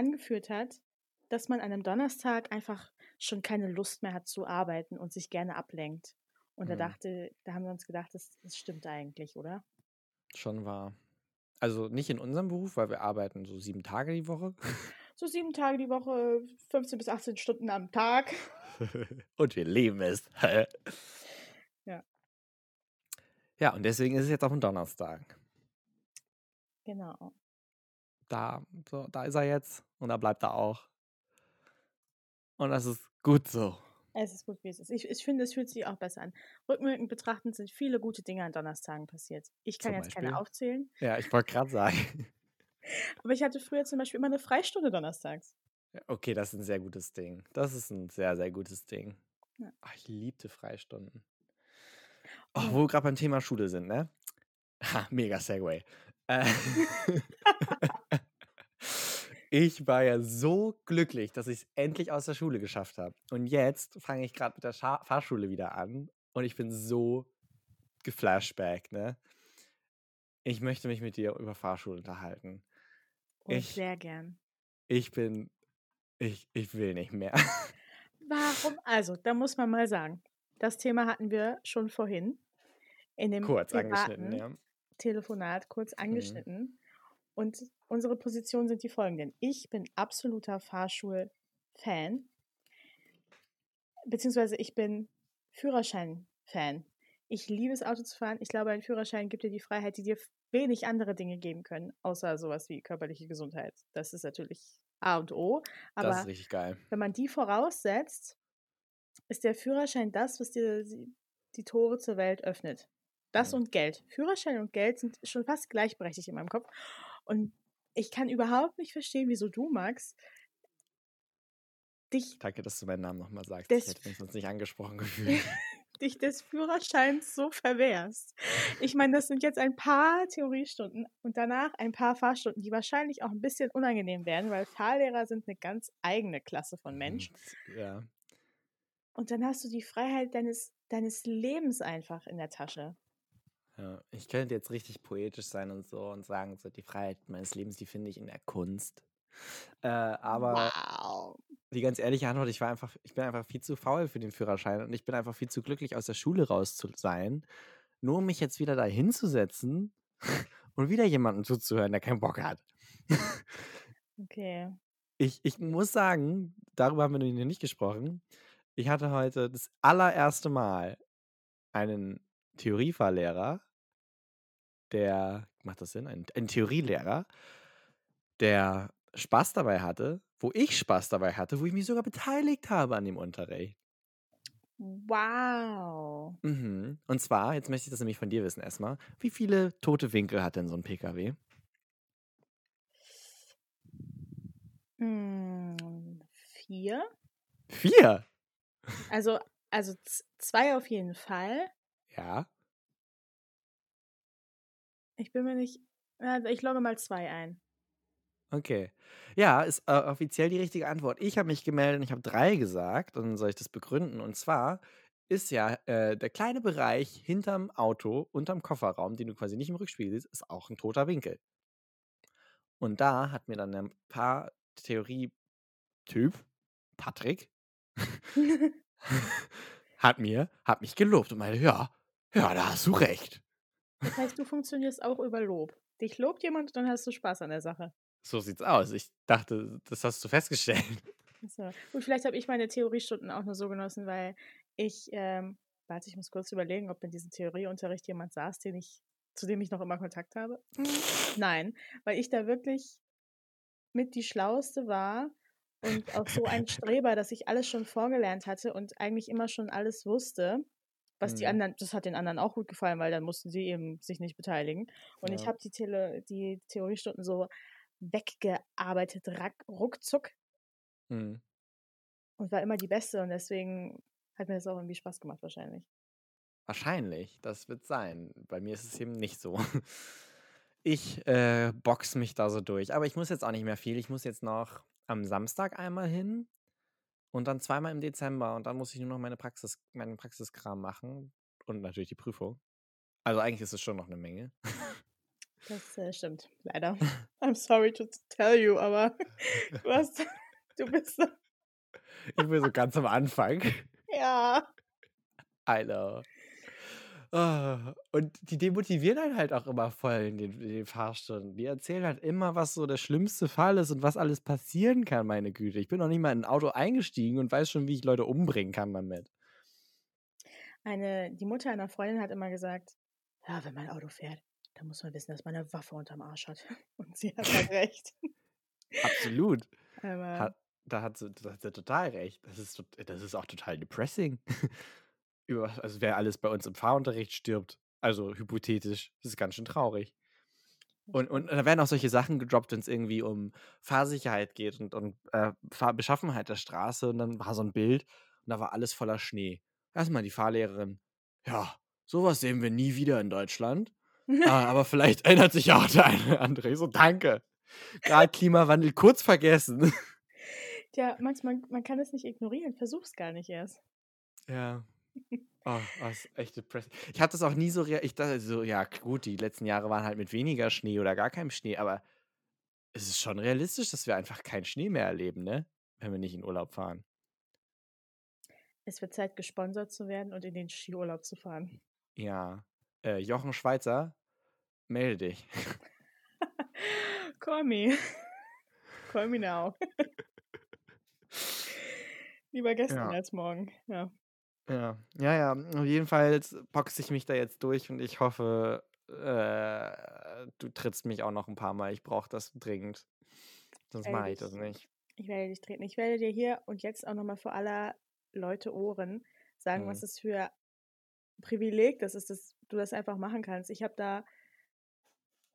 angeführt hat, dass man an einem Donnerstag einfach schon keine Lust mehr hat zu arbeiten und sich gerne ablenkt. Und da Mhm. dachte, da haben wir uns gedacht, das, das stimmt eigentlich, oder? Schon wahr. Also nicht in unserem Beruf, weil wir arbeiten so sieben Tage die Woche. So sieben Tage die Woche, 15 bis 18 Stunden am Tag. und wir leben es. Ja. Ja, und deswegen ist es jetzt auf dem Donnerstag. Genau. Da, so, da ist er jetzt und da bleibt er auch. Und das ist gut so. Es ist gut, wie es ist. Ich, ich finde, es fühlt sich auch besser an. Rückwirkend betrachtend sind viele gute Dinge an Donnerstagen passiert. Ich kann Zum jetzt keine Beispiel? aufzählen, Ja, ich wollte gerade sagen. aber ich hatte früher zum Beispiel immer eine Freistunde donnerstags. Okay, das ist ein sehr gutes Ding. Das ist ein sehr, sehr gutes Ding. Ja. Ach, ich liebte Freistunden. Oh, Ja. wo wir gerade beim Thema Schule sind, ne? Ha, mega Segway. Äh, ich war ja so glücklich, dass ich es endlich aus der Schule geschafft habe. Und jetzt fange ich gerade mit der Scha Fahrschule wieder an und ich bin so geflashback, ne? Ich möchte mich mit dir über Fahrschule unterhalten. Oh, Ich- sehr gern. Ich bin. Ich, ich will nicht mehr. Warum? Also, da muss man mal sagen, das Thema hatten wir schon vorhin in dem Kurz angeschnitten, ja. Telefonat kurz Mhm. angeschnitten. Und unsere Positionen sind die folgenden. Ich bin absoluter Fahrschul-Fan, beziehungsweise ich bin Führerschein-Fan. Ich liebe es, Auto zu fahren. Ich glaube, ein Führerschein gibt dir die Freiheit, die dir wenig andere Dinge geben können, außer sowas wie körperliche Gesundheit. Das ist natürlich A und O. das Aber ist richtig geil. wenn man die voraussetzt, ist der Führerschein das, was dir die- die Tore zur Welt öffnet. Das Mhm. und Geld. Führerschein und Geld sind schon fast gleichberechtigt in meinem Kopf. Und ich kann überhaupt nicht verstehen, wieso du, Max, dich, Danke, dass du meinen Namen nochmal sagst. Ich hätte mich sonst nicht angesprochen gefühlt. dich des Führerscheins so verwehrst. Ich meine, das sind jetzt ein paar Theoriestunden und danach ein paar Fahrstunden, die wahrscheinlich auch ein bisschen unangenehm werden, weil Fahrlehrer sind eine ganz eigene Klasse von Mensch. ja. Und dann hast du die Freiheit deines, deines Lebens einfach in der Tasche. Ja. Ich könnte jetzt richtig poetisch sein und so und sagen, so die Freiheit meines Lebens, die finde ich in der Kunst. Äh, aber wow. die ganz ehrliche Antwort, ich war einfach, ich bin einfach viel zu faul für den Führerschein und ich bin einfach viel zu glücklich, aus der Schule raus zu sein, nur um mich jetzt wieder da hinzusetzen und wieder jemandem zuzuhören, der keinen Bock hat. Okay. Ich, ich muss sagen, darüber haben wir noch nicht gesprochen. Ich hatte heute das allererste Mal einen Theoriefahrlehrer, der macht das Sinn? Ein, ein Theorielehrer, der Spaß dabei hatte, wo ich Spaß dabei hatte, wo ich mich sogar beteiligt habe an dem Unterricht. Wow. Mhm. Und zwar, jetzt möchte ich das nämlich von dir wissen erstmal. Wie viele tote Winkel hat denn so ein PKW? Hm, vier. Vier? Also, also zwei auf jeden Fall. Ja. Ich bin mir nicht. Also ich logge mal zwei ein. Okay. Ja, ist äh, offiziell die richtige Antwort. Ich habe mich gemeldet und ich habe drei gesagt. Und dann soll ich das begründen. Und zwar ist ja äh, der kleine Bereich hinterm Auto, unterm Kofferraum, den du quasi nicht im Rückspiegel siehst, ist auch ein toter Winkel. Und da hat mir dann ein paar Theorie-Typ, Patrick, hat mir, hat mich gelobt und meinte, ja, ja, da hast du recht. Das heißt, du funktionierst auch über Lob. Dich lobt jemand und dann hast du Spaß an der Sache. So sieht's aus. Ich dachte, das hast du festgestellt. So. Gut, vielleicht habe ich meine Theoriestunden auch nur so genossen, weil ich, ähm, warte, ich muss kurz überlegen, ob in diesem Theorieunterricht jemand saß, den ich, zu dem ich noch immer Kontakt habe. Nein, weil ich da wirklich mit die Schlauste war und auch so ein Streber, dass ich alles schon vorgelernt hatte und eigentlich immer schon alles wusste. Was die Mhm. anderen, das hat den anderen auch gut gefallen, weil dann mussten sie eben sich nicht beteiligen. Und ich Ja. habe die, Tele, die Theoriestunden so weggearbeitet, rack, ruckzuck Hm. und war immer die Beste und deswegen hat mir das auch irgendwie Spaß gemacht wahrscheinlich. Wahrscheinlich, das wird sein. Bei mir ist es eben nicht so. Ich äh, box mich da so durch. Aber ich muss jetzt auch nicht mehr viel. Ich muss jetzt noch am Samstag einmal hin und dann zweimal im Dezember und dann muss ich nur noch meine Praxis, meinen Praxiskram machen und natürlich die Prüfung. Also eigentlich ist es schon noch eine Menge. Das äh, stimmt, leider. I'm sorry to tell you, aber du hast, du bist, so- Ich bin so ganz am Anfang. ja. I know. Ah, Und die demotivieren einen halt auch immer voll in den, in den Fahrstunden. Die erzählen halt immer, was so der schlimmste Fall ist und was alles passieren kann, meine Güte. Ich bin noch nicht mal in ein Auto eingestiegen und weiß schon, wie ich Leute umbringen kann damit. Eine, die Mutter einer Freundin hat immer gesagt, ja, wenn man Auto fährt, dann muss man wissen, dass man eine Waffe unterm Arsch hat. Und sie hat halt recht. Absolut. Aber Hat, da hat sie, da hat sie total recht. Das ist, das ist auch total depressing. Über, also wer alles bei uns im Fahrunterricht stirbt. Also hypothetisch. Das ist ganz schön traurig. Und, und da werden auch solche Sachen gedroppt, wenn es irgendwie um Fahrsicherheit geht und, und äh, Beschaffenheit der Straße. Und dann war so ein Bild und da war alles voller Schnee. Erstmal die Fahrlehrerin. Ja, sowas sehen wir nie wieder in Deutschland. Ah, aber vielleicht ändert sich ja auch der eine oder andere. So, danke. Gerade Klimawandel kurz vergessen. ja, manchmal, man kann es nicht ignorieren, versuch's gar nicht erst. Ja. Oh, das ist echt depressing. Ich hatte das auch nie so, rea- ich dachte so, ja gut, die letzten Jahre waren halt mit weniger Schnee oder gar keinem Schnee, aber es ist schon realistisch, dass wir einfach keinen Schnee mehr erleben, ne? Wenn wir nicht in Urlaub fahren. Es wird Zeit, gesponsert zu werden und in den Skiurlaub zu fahren. Ja. Äh, Jochen Schweizer, melde dich. Call me. Call me now. Lieber gestern Ja. als morgen. Ja. Ja, ja, ja. Auf jeden Fall boxe ich mich da jetzt durch und ich hoffe, äh, du trittst mich auch noch ein paar Mal. Ich brauche das dringend. Sonst mache ich das ich- nicht. Ich werde dich treten. Ich werde dir hier und jetzt auch nochmal vor aller Leute Ohren sagen, was Mhm. es für Privileg das ist, dass du das einfach machen kannst. Ich habe da,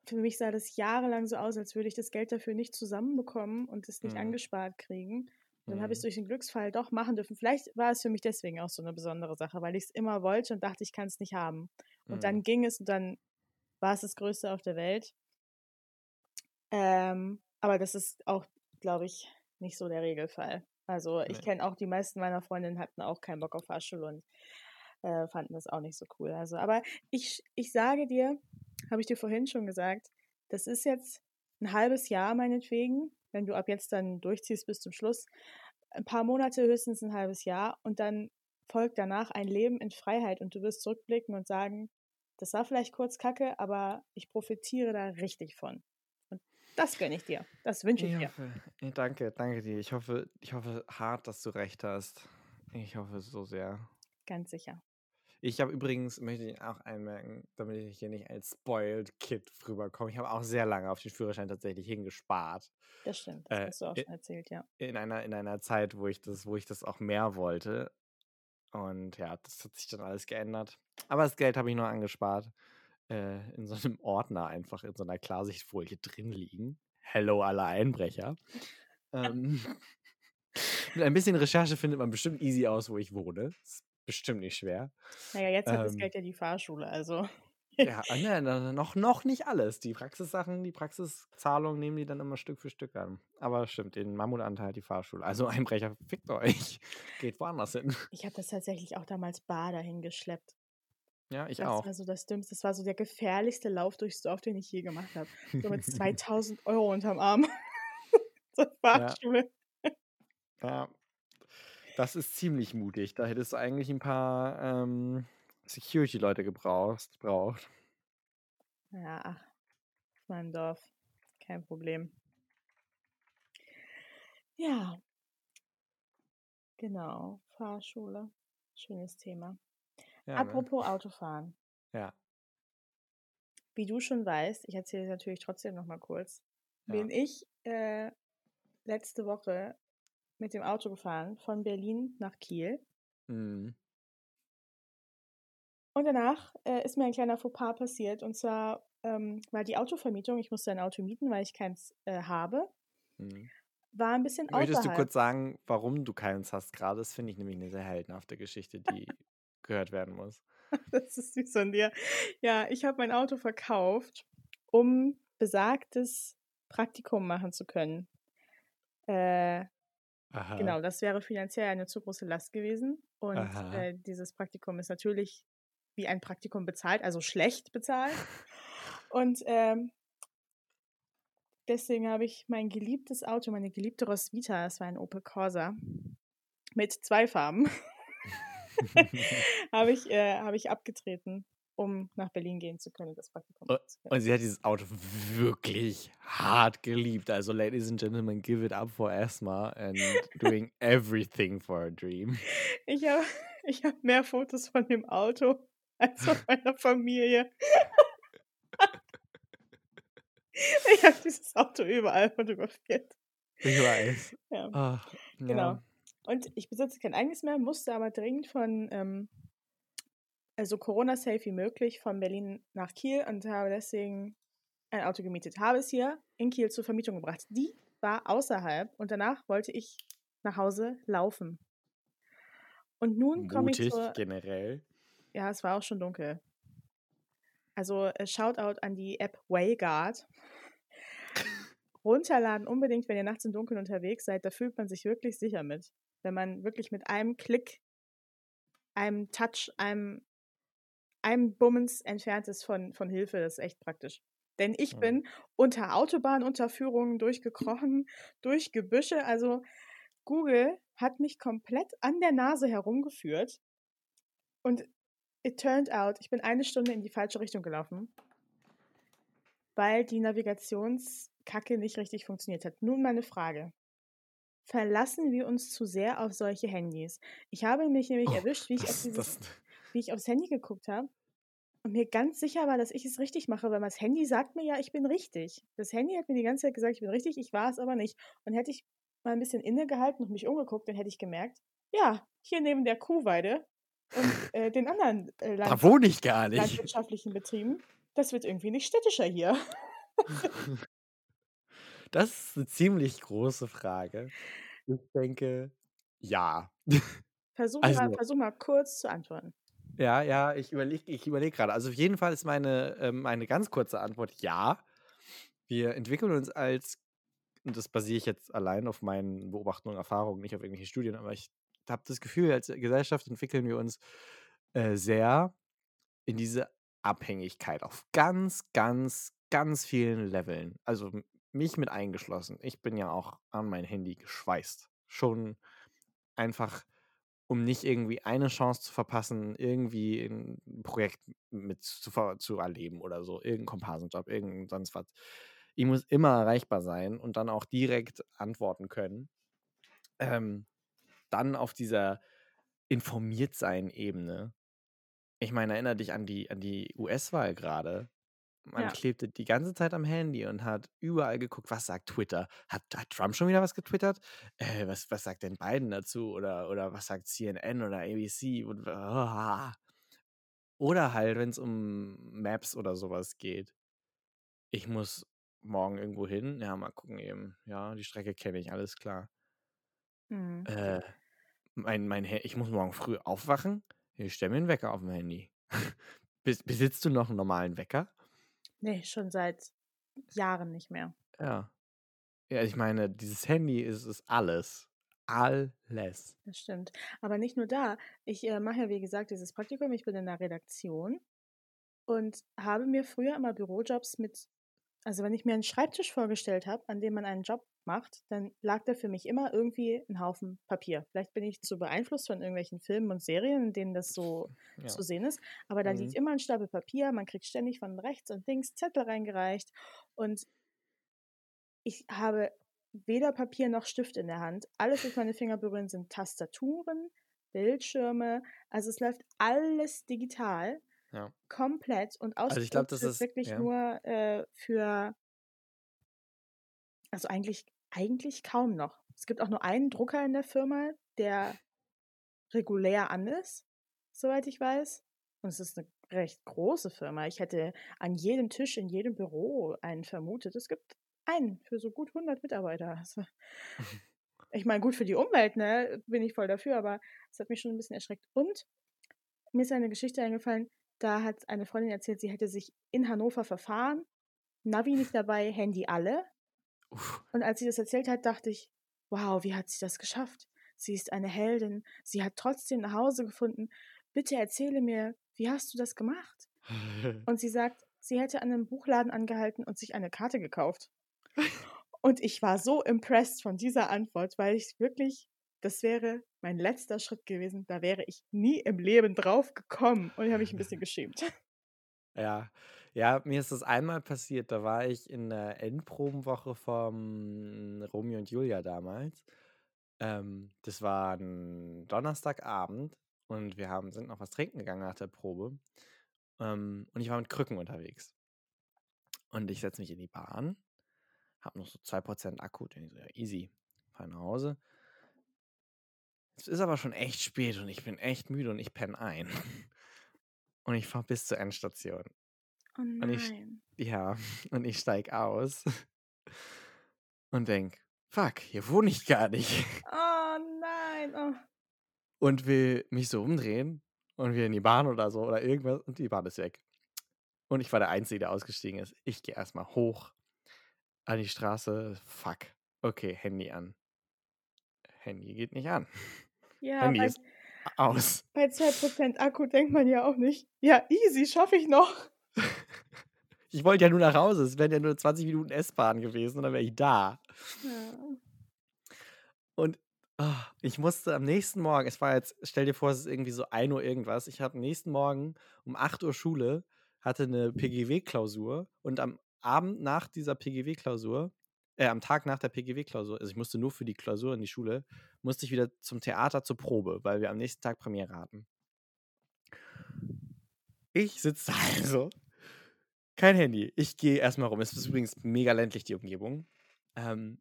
für mich sah das jahrelang so aus, als würde ich das Geld dafür nicht zusammenbekommen und es nicht Mhm. angespart kriegen. Dann habe ich es Mhm. durch den Glücksfall doch machen dürfen. Vielleicht war es für mich deswegen auch so eine besondere Sache, weil ich es immer wollte und dachte, ich kann es nicht haben. Und Mhm. dann ging es und dann war es das Größte auf der Welt. Ähm, aber das ist auch, glaube ich, nicht so der Regelfall. Also ich kenne auch die meisten meiner Freundinnen hatten auch keinen Bock auf Fahrschule und äh, fanden das auch nicht so cool. Also, aber ich, ich sage dir, habe ich dir vorhin schon gesagt, das ist jetzt ein halbes Jahr meinetwegen, wenn du ab jetzt dann durchziehst bis zum Schluss, ein paar Monate, höchstens ein halbes Jahr und dann folgt danach ein Leben in Freiheit und du wirst zurückblicken und sagen, das war vielleicht kurz kacke, aber ich profitiere da richtig von. Und das gönne ich dir. Das wünsche ich Ich dir. hoffe, eh, danke, danke dir. Ich hoffe, ich hoffe hart, dass du recht hast. Ich hoffe so sehr. Ganz sicher. Ich habe übrigens, möchte ich auch einmerken, damit ich hier nicht als Spoiled Kid rüberkomme, ich habe auch sehr lange auf den Führerschein tatsächlich hingespart. Das stimmt, das Äh, hast du auch schon erzählt, ja. in einer, in einer Zeit, wo ich das, wo ich das auch mehr wollte. Und ja, das hat sich dann alles geändert. Aber das Geld habe ich nur angespart. Äh, in so einem Ordner einfach in so einer Klarsichtfolie drin liegen. Hello, alle Einbrecher. Ähm, mit ein bisschen Recherche findet man bestimmt easy aus, wo ich wohne. Ist bestimmt nicht schwer. Naja, jetzt hat das Ähm, Geld ja die Fahrschule, also. Ja, ah, ne, noch, noch nicht alles. Die Praxissachen, die Praxiszahlungen nehmen die dann immer Stück für Stück an. Aber stimmt, den Mammutanteil die Fahrschule. Also Einbrecher, fickt euch. Geht woanders hin. Ich habe das tatsächlich auch damals bar dahin geschleppt. Ja, ich das auch. war so das Dümmste. Das war so der gefährlichste Lauf durchs Dorf, den ich je gemacht habe. So mit 2000 Euro unterm Arm. Zur Fahrschule. Ja. Das ist ziemlich mutig. Da hättest du eigentlich ein paar ähm, Security-Leute gebraucht. Braucht. Ja, ach, das war ein Dorf. Kein Problem. Ja. Genau. Fahrschule. Schönes Thema. Ja, ne? Apropos Autofahren. ja. Wie du schon weißt, ich erzähle es natürlich trotzdem noch mal kurz, Ja. bin ich äh, letzte Woche mit dem Auto gefahren von Berlin nach Kiel. Mhm. Und danach äh, ist mir ein kleiner Fauxpas passiert. Und zwar ähm, war die Autovermietung, ich musste ein Auto mieten, weil ich keins äh, habe, Mhm. war ein bisschen Möchtest du außerhalb. kurz sagen, warum du keins hast gerade? Das finde ich nämlich eine sehr heldenhafte Geschichte, die gehört werden muss. Das ist süß von dir. Ja, ich habe mein Auto verkauft, um besagtes Praktikum machen zu können. Äh, Aha. genau, das wäre finanziell eine zu große Last gewesen. Und äh, dieses Praktikum ist natürlich wie ein Praktikum bezahlt, also schlecht bezahlt. Und ähm, deswegen habe ich mein geliebtes Auto, meine geliebte Rosvita, das war ein Opel Corsa mit zwei Farben, habe ich, äh, habe ich abgetreten, um nach Berlin gehen zu können, das Praktikum machen zu. Und sie hat dieses Auto wirklich hart geliebt. Also, Ladies and Gentlemen, give it up for Asma and doing everything for her dream. Ich habe ich hab mehr Fotos von dem Auto als von meiner Familie. ich habe dieses Auto überall fotografiert. Ich weiß. Ja. Ach, Genau. ja. Und ich besitze kein eigenes mehr, musste aber dringend von, ähm, also Corona-safe wie möglich, von Berlin nach Kiel und habe deswegen ein Auto gemietet. Habe es hier in Kiel zur Vermietung gebracht. Die war außerhalb und danach wollte ich nach Hause laufen. Und nun komme ich zur. generell. Ja, es war auch schon dunkel. Also äh, Shoutout an die App Wayguard. Runterladen unbedingt, wenn ihr nachts im Dunkeln unterwegs seid. Da fühlt man sich wirklich sicher mit. Wenn man wirklich mit einem Klick, einem Touch, einem, einem Bummens entfernt ist von, von Hilfe. Das ist echt praktisch. Denn ich Mhm. bin unter Autobahnunterführungen durchgekrochen, durch Gebüsche. Also Google hat mich komplett an der Nase herumgeführt. Und it turned out, ich bin eine Stunde in die falsche Richtung gelaufen, weil die Navigationskacke nicht richtig funktioniert hat. Nun meine Frage. Verlassen wir uns zu sehr auf solche Handys? Ich habe mich nämlich Oh, erwischt, wie ich, auf das, dieses, das, wie ich aufs Handy geguckt habe und mir ganz sicher war, dass ich es richtig mache, weil das Handy sagt mir ja, ich bin richtig. Das Handy hat mir die ganze Zeit gesagt, ich bin richtig, ich war es aber nicht. Und hätte ich mal ein bisschen innegehalten und mich umgeguckt, dann hätte ich gemerkt, ja, hier neben der Kuhweide und äh, den anderen äh, Land landwirtschaftlichen Betrieben, das wird irgendwie nicht städtischer hier. Das ist eine ziemlich große Frage. Ich denke, ja. Versuch, mal, Also, versuch mal kurz zu antworten. Ja, ja, ich überlege ich überleg gerade. Also auf jeden Fall ist meine, ähm, meine ganz kurze Antwort ja. Wir entwickeln uns als, und das basiere ich jetzt allein auf meinen Beobachtungen und Erfahrungen, nicht auf irgendwelchen Studien, aber ich habe das Gefühl, als Gesellschaft entwickeln wir uns äh, sehr in diese Abhängigkeit auf ganz, ganz, ganz vielen Leveln. Also mich mit eingeschlossen. Ich bin ja auch an mein Handy geschweißt. Schon einfach, um nicht irgendwie eine Chance zu verpassen, irgendwie ein Projekt mit zu, zu erleben oder so. Irgendein Komparsenjob, irgend sonst was. Ich muss immer erreichbar sein und dann auch direkt antworten können. Ähm, dann auf dieser Informiertsein-Ebene ich meine, erinnere dich an die, an die US-Wahl gerade. Man Ja. klebte die ganze Zeit am Handy und hat überall geguckt, was sagt Twitter. Hat, hat Trump schon wieder was getwittert? Äh, was, was sagt denn Biden dazu? Oder, oder was sagt CNN oder ABC? Und, ah. Oder halt, wenn es um Maps oder sowas geht. Ich muss morgen irgendwo hin. Ja, mal gucken eben. Ja, die Strecke kenne ich, alles klar. Hm. Äh, mein, mein, ich muss morgen früh aufwachen. Ich stelle mir einen Wecker auf dem Handy. Bes- Besitzt du noch einen normalen Wecker? Nee, schon seit Jahren nicht mehr. Ja. Ja, ich meine, dieses Handy ist, ist alles. Alles. Das stimmt. Aber nicht nur da. Ich äh, mache ja, wie gesagt, dieses Praktikum. Ich bin in der Redaktion und habe mir früher immer Bürojobs mit, also wenn ich mir einen Schreibtisch vorgestellt habe, an dem man einen Job macht, dann lag da für mich immer irgendwie ein Haufen Papier. Vielleicht bin ich zu beeinflusst von irgendwelchen Filmen und Serien, in denen das so Ja. zu sehen ist. Aber da Mhm. liegt immer ein Stapel Papier, man kriegt ständig von rechts und links Zettel reingereicht und ich habe weder Papier noch Stift in der Hand. Alles, was meine Finger berühren, sind Tastaturen, Bildschirme. Also es läuft alles digital, Ja. komplett und Also ich glaube, das ist. wirklich Ja. nur äh, für, also eigentlich, eigentlich kaum noch. Es gibt auch nur einen Drucker in der Firma, der regulär an ist, soweit ich weiß. Und es ist eine recht große Firma. Ich hätte an jedem Tisch in jedem Büro einen vermutet. Es gibt einen für so gut 100 Mitarbeiter. Also, ich meine, gut für die Umwelt, ne, bin ich voll dafür, aber es hat mich schon ein bisschen erschreckt. Und mir ist eine Geschichte eingefallen, da hat eine Freundin erzählt, sie hätte sich in Hannover verfahren, Navi nicht dabei, Handy alle. Und als sie das erzählt hat, dachte ich, wow, wie hat sie das geschafft? Sie ist eine Heldin. Sie hat trotzdem nach Hause gefunden. Bitte erzähle mir, wie hast du das gemacht? Und sie sagt, sie hätte an einem Buchladen angehalten und sich eine Karte gekauft. Und ich war so impressed von dieser Antwort, weil ich wirklich, das wäre mein letzter Schritt gewesen. Da wäre ich nie im Leben drauf gekommen. Und ich habe mich ein bisschen geschämt. Ja. Ja, mir ist das einmal passiert. Da war ich in der Endprobenwoche vom Romeo und Julia damals. Ähm, das war ein Donnerstagabend und wir haben, sind noch was trinken gegangen nach der Probe. Ähm, und ich war mit Krücken unterwegs. Und ich setze mich in die Bahn, habe noch so 2% Akku. Denke so, ja, easy. Fahr nach Hause. Es ist aber schon echt spät und ich bin echt müde und ich penne ein. Und ich fahre bis zur Endstation. Oh Und ich, nein. ja, und ich steig aus und denk, fuck, hier wohne ich gar nicht. Oh nein. Oh. Und will mich so umdrehen und wir in die Bahn oder so oder irgendwas und die Bahn ist weg. Und ich war der Einzige, der ausgestiegen ist. Ich gehe erstmal hoch an die Straße. Fuck. Okay, Handy an. Handy geht nicht an. Ja, Handy bei, ist aus. bei 2% Akku denkt man ja auch nicht. Ja, easy, schaffe ich noch. Ich wollte ja nur nach Hause. Es wären ja nur 20 Minuten S-Bahn gewesen und dann wäre ich da. Ja. Und ah, ich musste am nächsten Morgen, es war jetzt, stell dir vor, es ist irgendwie so 1 Uhr irgendwas. Ich hatte am nächsten Morgen um 8 Uhr Schule, hatte eine PGW-Klausur und am Abend nach dieser PGW-Klausur, äh, am Tag nach der PGW-Klausur, also ich musste nur für die Klausur in die Schule, musste ich wieder zum Theater zur Probe, weil wir am nächsten Tag Premiere hatten. Ich sitze da also, kein Handy. Ich gehe erstmal rum. Es ist übrigens mega ländlich, die Umgebung. Ähm,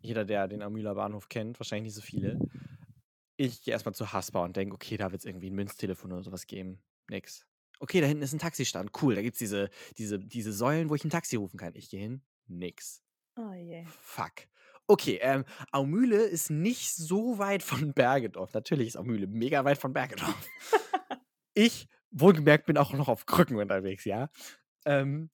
jeder, der den Amüler Bahnhof kennt, wahrscheinlich nicht so viele. Ich gehe erstmal zu Haspa und denke, okay, da wird es irgendwie ein Münztelefon oder sowas geben. Nix. Okay, da hinten ist ein Taxistand. Cool, da gibt es diese, diese, diese Säulen, wo ich ein Taxi rufen kann. Ich gehe hin. Nix. Oh je. Fuck. Okay, ähm, Aumühle ist nicht so weit von Bergedorf. Natürlich ist Aumühle mega weit von Bergedorf. ich, wohlgemerkt, bin auch noch auf Krücken unterwegs, ja. Ähm,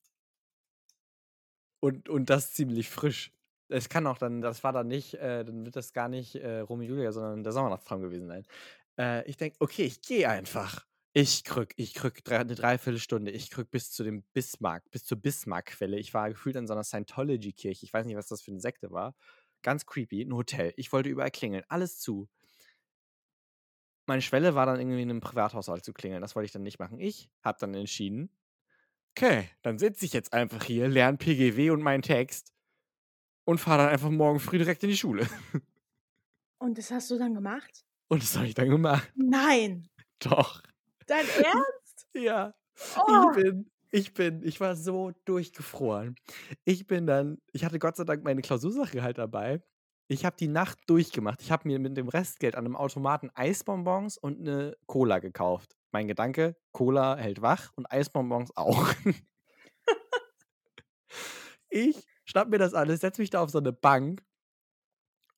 und, und das ziemlich frisch. Es kann auch dann, das war dann nicht, äh, dann wird das gar nicht äh, Romeo Julia, sondern der Sommernachtstraum gewesen sein. Äh, ich denke, okay, ich gehe einfach. Ich krück, ich krück drei, eine Dreiviertelstunde, ich krück bis zu dem Bismarck, bis zur Bismarck-Quelle. Ich war gefühlt in so einer Scientology-Kirche. Ich weiß nicht, was das für eine Sekte war. Ganz creepy, ein Hotel. Ich wollte überall klingeln, alles zu. Meine Schwelle war dann irgendwie in einem Privathaushalt zu klingeln. Das wollte ich dann nicht machen. Ich habe dann entschieden, okay, dann sitze ich jetzt einfach hier, lerne PGW und meinen Text und fahre dann einfach morgen früh direkt in die Schule. Und das hast du dann gemacht? Und das habe ich dann gemacht. Nein. Doch. Dein Ernst? Ja. Oh. Ich bin ich bin ich war so durchgefroren. Ich bin dann ich hatte Gott sei Dank meine Klausursache halt dabei. Ich habe die Nacht durchgemacht. Ich habe mir mit dem Restgeld an 'nem Automaten Eisbonbons und 'ne Cola gekauft. Mein Gedanke: Cola hält wach und Eisbonbons auch. Ich schnappe mir das alles, setze mich da auf so 'ne Bank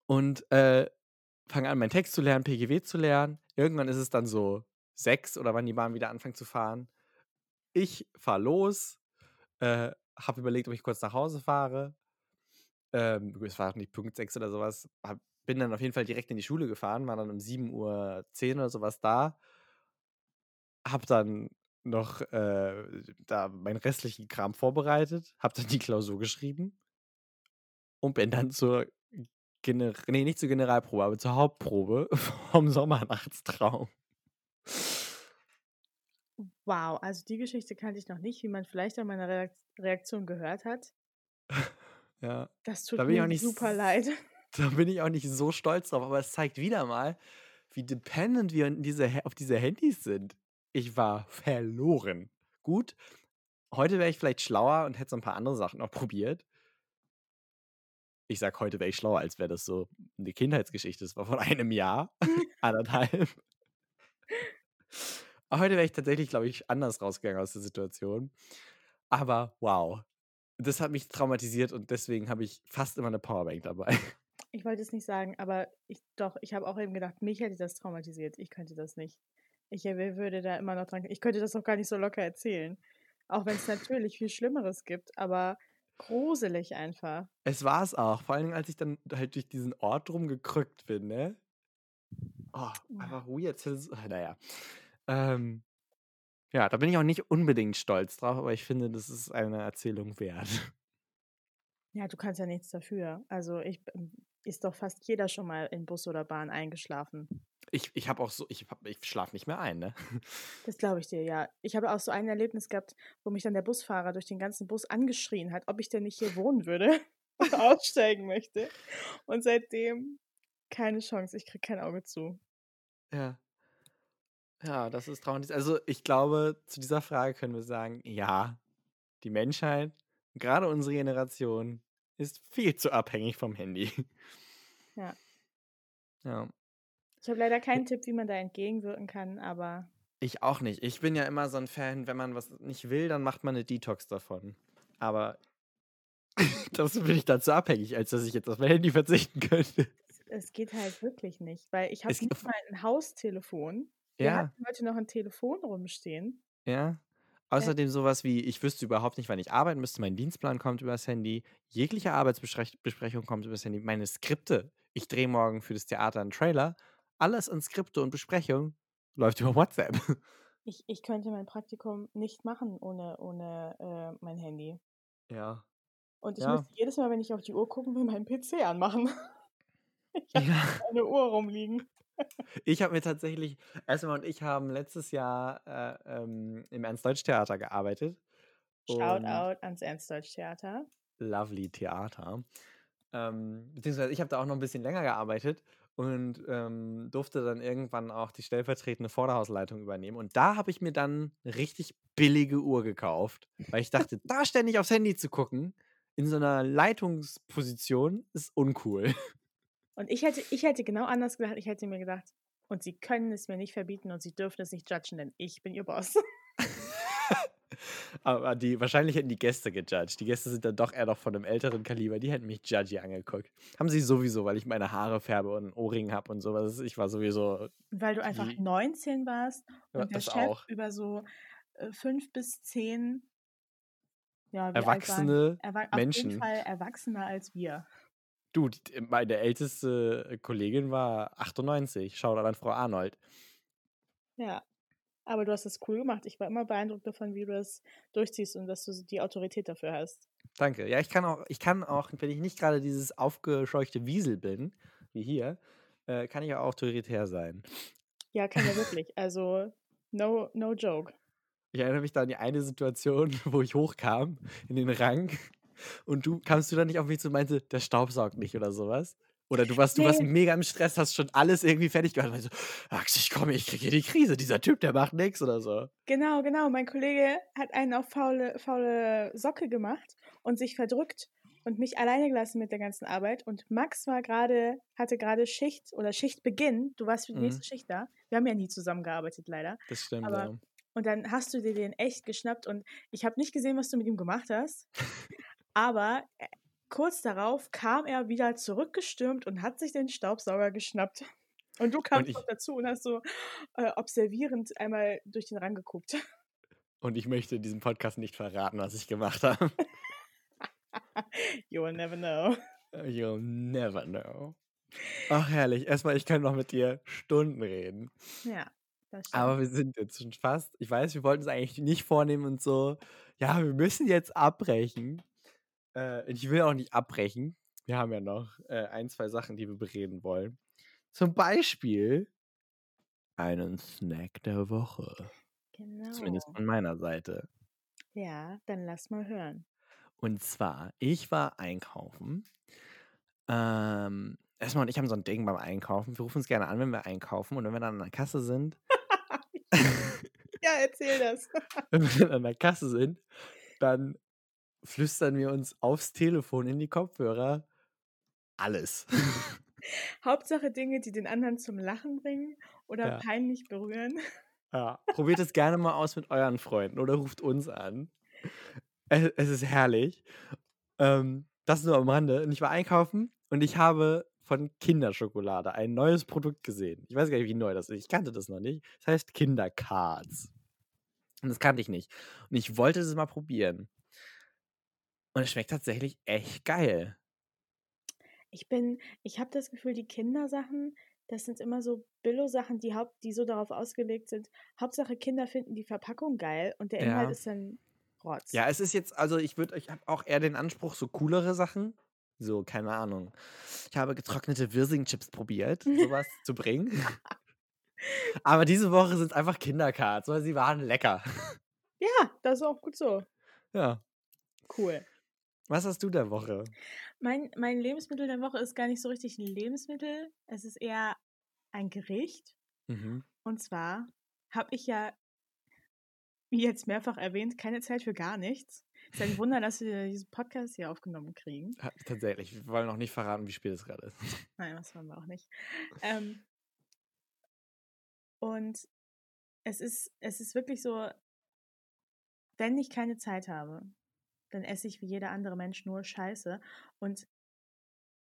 und, äh, fange an, meinen Text zu lernen, PGW zu lernen. Irgendwann ist es dann so 6 oder wann die Bahn wieder anfängt zu fahren. Ich fahre los, äh, habe überlegt, ob ich kurz nach Hause fahre. Ähm, es war nicht Punkt 6 oder so was. Habe bin dann auf jeden Fall direkt in die Schule gefahren, war dann um 7:10 oder so was da. Habe dann noch, äh, da meinen restlichen Kram vorbereitet, habe dann die Klausur geschrieben und bin dann zur Gener ne, nicht zur Generalprobe, aber zur Hauptprobe vom Sommernachtstraum. Wow, also die Geschichte kannte ich noch nicht, wie man vielleicht an meiner Reakt Reaktion gehört hat. Ja. Das Da tut auch mir nicht super leid. da bin ich auch nicht so stolz drauf, aber es zeigt wieder mal, wie dependent wir diese auf diese Handys sind. Ich war verloren. Gut, heute wäre ich vielleicht schlauer und hätte so 'n paar andere Sachen noch probiert. Ich sage, heute wäre ich schlauer, als wäre das so 'ne Kindheitsgeschichte. Das war vor einem Jahr, 1,5. Aber heute wäre ich tatsächlich, glaube ich, anders rausgegangen aus der Situation. Aber wow, das hat mich traumatisiert und deswegen habe ich fast immer 'ne Powerbank dabei. Ich wollte es nicht sagen, aber ich doch, ich habe auch eben gedacht, mich hätte das traumatisiert. Ich könnte das nicht. Ich, äh, würde da immer noch dran ich könnte das auch gar nicht so locker erzählen. Auch wenn's natürlich viel Schlimmeres gibt, aber gruselig einfach. Es war's auch, vor allen Dingen, als ich dann halt durch diesen Ort rumgekrückt bin, ne? Oh, einfach weird. Das na ja. Ähm, ja, da bin ich auch nicht unbedingt stolz drauf, aber ich finde, das ist eine Erzählung wert. Ja, du kannst ja nichts dafür. Also, ich b ist doch fast jeder schon mal in Bus oder Bahn eingeschlafen. Ich ich habe auch so ich ich schlafe nicht mehr ein, ne? Das glaube ich dir, ja. Ich habe auch so ein Erlebnis gehabt, wo mich dann der Busfahrer durch den ganzen Bus angeschrien hat, ob ich denn nicht hier wohnen würde und aussteigen möchte. Und seitdem keine Chance, ich kriege kein Auge zu. Ja. Ja, das ist traurig. Also, ich glaube, zu dieser Frage können wir sagen: Ja, die Menschheit, grade unsere Generation, ist viel zu abhängig vom Handy. Ja. Ja. Ich habe leider keinen Tipp, wie man da entgegenwirken kann, aber Ich auch nicht. Ich bin ja immer so 'n Fan, wenn man was nicht will, dann macht man 'ne Detox davon. Aber dazu bin ich dann zu abhängig, als dass ich jetzt auf mein Handy verzichten könnte. es geht halt wirklich nicht, weil ich habe nicht mal 'n Haustelefon. Wir Ja. hatten heute noch 'n Telefon rumstehen. Ja. Äh Außerdem so was wie, ich wüsste überhaupt nicht, wann ich arbeiten müsste. Mein Dienstplan kommt übers Handy. Jegliche Arbeitsbeschrech Besprechung kommt übers Handy. Meine Skripte ich drehe morgen für das Theater 'n Trailer. Alles an Skripte und Besprechung läuft über WhatsApp. Ich ich könnte mein Praktikum nicht machen ohne ohne, äh, mein Handy. Ja. Und ich Ja. müsste jedes Mal, wenn ich auf die Uhr gucken will, meinen PC anmachen. Ich habe Ja. keine Uhr rumliegen. Ich habe mir tatsächlich Esma und ich haben letztes Jahr, äh, ähm, im Ernst-Deutsch-Theater gearbeitet und Shoutout ans Ernst-Deutsch-Theater. Lovely Theater. Ähm, beziehungsweise ich habe da auch noch 'n bisschen länger gearbeitet und, ähm, durfte dann irgendwann auch die stellvertretende Vorderhausleitung übernehmen. Und da habe ich mir dann 'ne richtig billige Uhr gekauft, weil ich dachte, da ständig aufs Handy zu gucken, in so 'ner Leitungsposition, ist uncool. Und ich hätte ich hätte genau anders gedacht. Ich hätte mir gedacht: „Und sie können es mir nicht verbieten und sie dürfen es nicht judgen, denn ich bin ihr Boss.“ Aber die wahrscheinlich hätten die Gäste gejudged. Die Gäste sind dann doch eher noch von 'nem älteren Kaliber. Die hätten mich judgy angeguckt. Haben sie sowieso, weil ich meine Haare färbe und 'n Ohrring habe und so was. Ich war sowieso Weil du einfach die 19 warst Ja, und der das Chef auch. über so, äh, 5 bis 10 ja, Erwachsene erwa auf jeden Menschen. Fall erwachsener als wir. Du, meine älteste Kollegin war 98. Shoutout an Frau Arnold. Ja, aber du hast das cool gemacht. Ich war immer beeindruckt davon, wie du das durchziehst und dass du die Autorität dafür hast. Danke. Ja, ich kann auch ich kann auch, wenn ich nicht grade dieses aufgescheuchte Wiesel bin, wie hier, äh, kann ich auch autoritär sein. Ja, kann ja wirklich. Also, no no joke. Ich erinnere mich da an die eine Situation, wo ich hochkam in den Rang und du kamst du dann nicht auf mich zu und meinte: „Der Staubsaugt nicht“ oder so was? Oder du warst, du warst Nee. mega im Stress, hast schon alles irgendwie fertig gemacht. Und so, Max, ich komme, ich kriege hier die Krise. Dieser Typ, der macht nichts oder so. Genau, genau. Mein Kollege hat einen auf faule, faule Socke gemacht und sich verdrückt und mich alleine gelassen mit der ganzen Arbeit. Und Max war gerade, hatte gerade Schicht oder Schichtbeginn. Du warst für die Mhm. nächste Schicht da. Wir haben ja nie zusammengearbeitet, leider. Das stimmt, Aber- ja. Und dann hast du dir den echt geschnappt und ich habe nicht gesehen, was du mit ihm gemacht hast. Aber äh, kurz darauf kam er wieder zurückgestürmt und hat sich den Staubsauger geschnappt. Und du kamst ich- noch dazu und hast so äh, observierend einmal durch den Rang geguckt. Und ich möchte diesem Podcast nicht verraten, was ich gemacht habe. You will never know. You'll never know. Ach, herrlich. Erstmal, ich kann noch mit dir Stunden reden. Ja, das stimmt. Aber wir sind jetzt schon fast. Ich weiß, wir wollten es eigentlich nicht vornehmen und so. Ja, wir müssen jetzt abbrechen. Äh, ich will auch nicht abbrechen. Wir haben ja noch äh, ein, zwei Sachen, die wir bereden wollen. Zum Beispiel einen Snack der Woche. genau. Zumindest von meiner Seite. Ja, dann lass mal hören. Und zwar, ich war einkaufen. Ähm, Esma und ich haben so ein Ding beim Einkaufen. Wir rufen uns gerne an, wenn wir einkaufen. Und wenn wir dann an der Kasse sind, Ja, erzähl das. wenn wir dann an der Kasse sind, dann flüstern wir uns aufs Telefon in die Kopfhörer alles. Hauptsache Dinge, die den anderen zum Lachen bringen oder Ja. peinlich berühren. ja. Probiert es gerne mal aus mit euren Freunden oder ruft uns an. Es, es ist herrlich. Ähm, das nur am Rande. Und ich war einkaufen und ich habe von Kinderschokolade ein neues Produkt gesehen. Ich weiß gar nicht, wie neu das ist. Ich kannte das noch nicht. Das heißt Kindercards. Und das kannte ich nicht. Und ich wollte es mal probieren. Und es schmeckt tatsächlich echt geil. Ich bin, ich habe das Gefühl, die Kindersachen, das sind immer so Billo-Sachen, die, haupt, die so darauf ausgelegt sind. Hauptsache Kinder finden die Verpackung geil und der Inhalt Ja. ist dann Rotz. Ja, es ist jetzt, also ich würde, ich habe auch eher den Anspruch, so coolere Sachen. So, keine Ahnung. Ich habe getrocknete Wirsing-Chips probiert, sowas zu bringen. Aber diese Woche sind es einfach Kindercards, weil sie waren lecker. ja, das ist auch gut so. Ja. Cool. Was hast du der Woche? Mein, mein Lebensmittel der Woche ist gar nicht so richtig ein Lebensmittel. Es ist eher ein Gericht. Mhm. Und zwar habe ich ja, wie jetzt mehrfach erwähnt, keine Zeit für gar nichts. Ist ja ein Wunder, dass wir diesen Podcast hier aufgenommen kriegen. Ha- Tatsächlich, wir wollen noch nicht verraten, wie spät es gerade ist. Nein, das wollen wir auch nicht. Ähm, und es ist, es ist wirklich so, wenn ich keine Zeit habe, dann esse ich wie jeder andere Mensch nur Scheiße. Und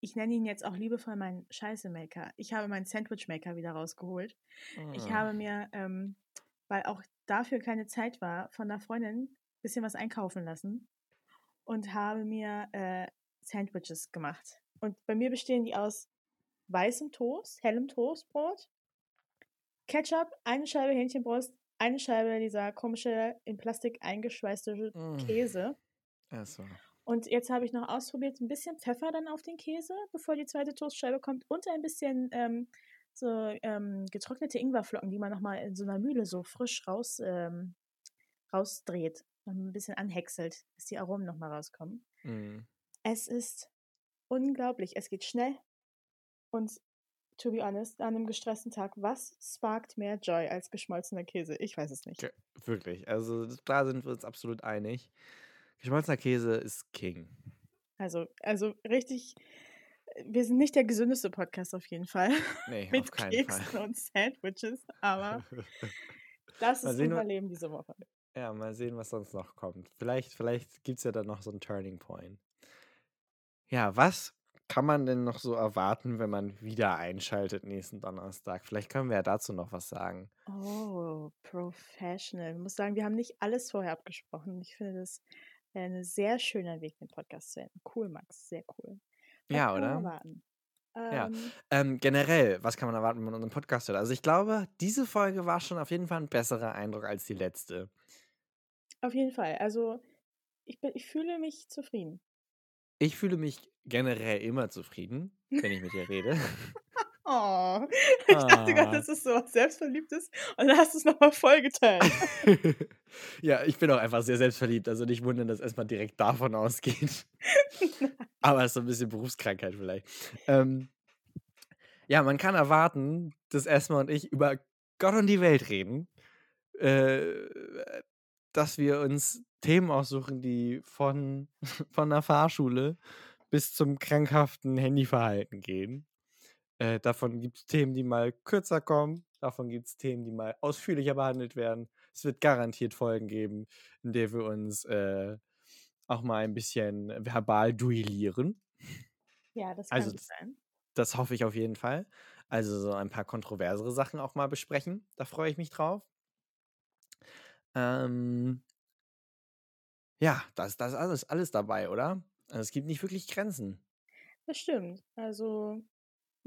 ich nenne ihn jetzt auch liebevoll meinen Scheiße-Maker. Ich habe meinen Sandwich-Maker wieder rausgeholt. Ich Ah. habe mir, ähm, weil auch dafür keine Zeit war, von einer Freundin ein bisschen was einkaufen lassen und habe mir äh, Sandwiches gemacht. Und bei mir bestehen die aus weißem Toast, hellem Toastbrot, Ketchup, eine Scheibe Hähnchenbrust, eine Scheibe dieser komische in Plastik eingeschweißte Mm. Käse. Achso. Und jetzt habe ich noch ausprobiert, ein bisschen Pfeffer dann auf den Käse, bevor die zweite Toastscheibe kommt und ein bisschen ähm, so ähm, getrocknete Ingwerflocken, die man nochmal in so einer Mühle so frisch raus, ähm, rausdreht und ein bisschen anhäckselt, dass die Aromen nochmal rauskommen. Mhm. Es ist unglaublich. Es geht schnell. Und to be honest, an einem gestressten Tag, was sparkt mehr Joy als geschmolzener Käse? Ich weiß es nicht. Ge- Wirklich. Also da sind wir uns absolut einig. Geschmolzener Käse ist King. Also, also richtig, wir sind nicht der gesündeste Podcast auf jeden Fall. Nee, auf mit keinen Keksen Fall. und Sandwiches, aber das ist sehen, Leben diese Woche. Ja, mal sehen, was sonst noch kommt. Vielleicht, vielleicht gibt es ja dann noch so einen Turning Point. Ja, was kann man denn noch so erwarten, wenn man wieder einschaltet nächsten Donnerstag? Vielleicht können wir ja dazu noch was sagen. Oh, professional. Ich muss sagen, wir haben nicht alles vorher abgesprochen. Ich finde das ein sehr schöner Weg, den Podcast zu enden. Cool, Max, sehr cool. Was Ja, oder? erwarten? Ja. Ähm, Ähm, generell, was kann man erwarten, wenn man unseren Podcast hört? Also ich glaube, diese Folge war schon auf jeden Fall ein besserer Eindruck als die letzte. auf jeden Fall. Also, ich, bin, ich fühle mich zufrieden. Ich fühle mich generell immer zufrieden, wenn ich mit dir rede. Oh, ich dachte gerade, Ah. das ist so was Selbstverliebtes und dann hast du es nochmal vollgeteilt. ja, ich bin auch einfach sehr selbstverliebt. Also nicht wundern, dass erstmal direkt davon ausgeht. Aber es ist so ein bisschen Berufskrankheit vielleicht. Ähm, Ja, man kann erwarten, dass Esma und ich über Gott und die Welt reden. Äh, dass wir uns Themen aussuchen, die von, von der Fahrschule bis zum krankhaften Handyverhalten gehen. Äh, davon gibt es Themen, die mal kürzer kommen. Davon gibt es Themen, die mal ausführlicher behandelt werden. Es wird garantiert Folgen geben, in der wir uns äh, auch mal ein bisschen verbal duellieren. Ja, das kann Also sein. das hoffe ich auf jeden Fall. Also so ein paar kontroversere Sachen auch mal besprechen. Da freue ich mich drauf. Ähm, ja, das, das ist alles, alles dabei, oder? Also es gibt nicht wirklich Grenzen. Das stimmt. Also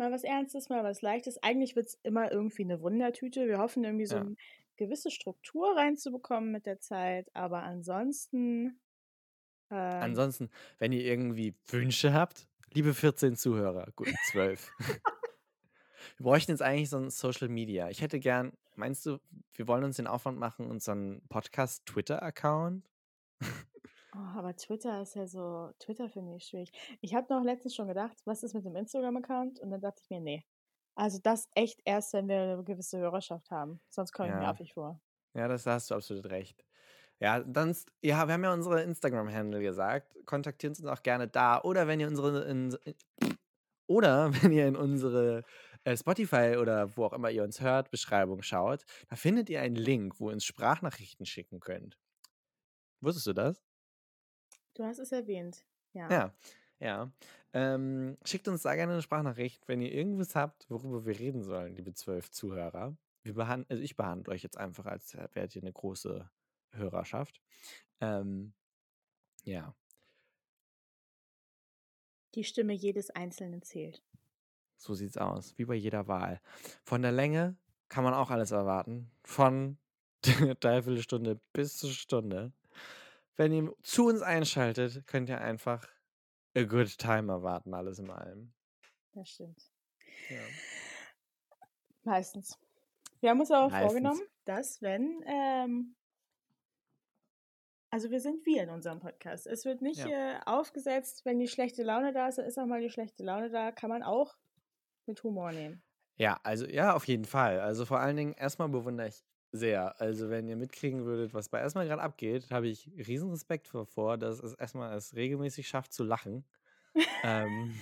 mal was Ernstes, mal was Leichtes. Eigentlich wird es immer irgendwie eine Wundertüte. Wir hoffen irgendwie so Ja. eine gewisse Struktur reinzubekommen mit der Zeit. Aber ansonsten. Ähm, Ansonsten, wenn ihr irgendwie Wünsche habt, liebe 14 Zuhörer, gut, 12. wir bräuchten jetzt eigentlich so ein Social Media. Ich hätte gern, meinst du, wir wollen uns den Aufwand machen einen Podcast-Twitter-Account? Oh, aber Twitter ist ja so, Twitter finde ich schwierig. Ich habe noch letztens schon gedacht, was ist mit dem Instagram-Account? Und dann dachte ich mir, nee. Also das echt erst, wenn wir eine gewisse Hörerschaft haben. Sonst komme ich mir Ja. affig vor. Ja, das da hast du absolut recht. Ja, dann, ja, wir haben ja unsere Instagram-Handle gesagt. Kontaktiert uns auch gerne da. Oder wenn ihr unsere, in, oder wenn ihr in unsere äh, Spotify oder wo auch immer ihr uns hört, Beschreibung schaut, da findet ihr einen Link, wo ihr uns Sprachnachrichten schicken könnt. Wusstest du das? Du hast es erwähnt. Ja. Ja, ja. Ähm, schickt uns da gerne eine Sprachnachricht, wenn ihr irgendwas habt, worüber wir reden sollen, liebe zwölf Zuhörer. Wir behand also ich behandle euch jetzt einfach, als wärt ihr eine große Hörerschaft. Ähm, ja, Die Stimme jedes Einzelnen zählt. so sieht's aus, wie bei jeder Wahl. Von der Länge kann man auch alles erwarten. Von Dreiviertelstunde bis zur Stunde. Wenn ihr zu uns einschaltet, könnt ihr einfach a good time erwarten, alles in allem. Das stimmt. Ja. Meistens. Wir haben uns aber Meistens. vorgenommen, dass wenn, ähm, also wir sind wir in unserem Podcast. Es wird nicht äh, aufgesetzt, wenn die schlechte Laune da ist, dann ist auch mal die schlechte Laune da, kann man auch mit Humor nehmen. Ja, also ja, auf jeden Fall. Also vor allen Dingen erstmal bewundere ich sehr. Also wenn ihr mitkriegen würdet, was bei erstmal gerade abgeht, habe ich riesen Respekt vor, vor dass es erstmal es regelmäßig schafft zu lachen. ähm,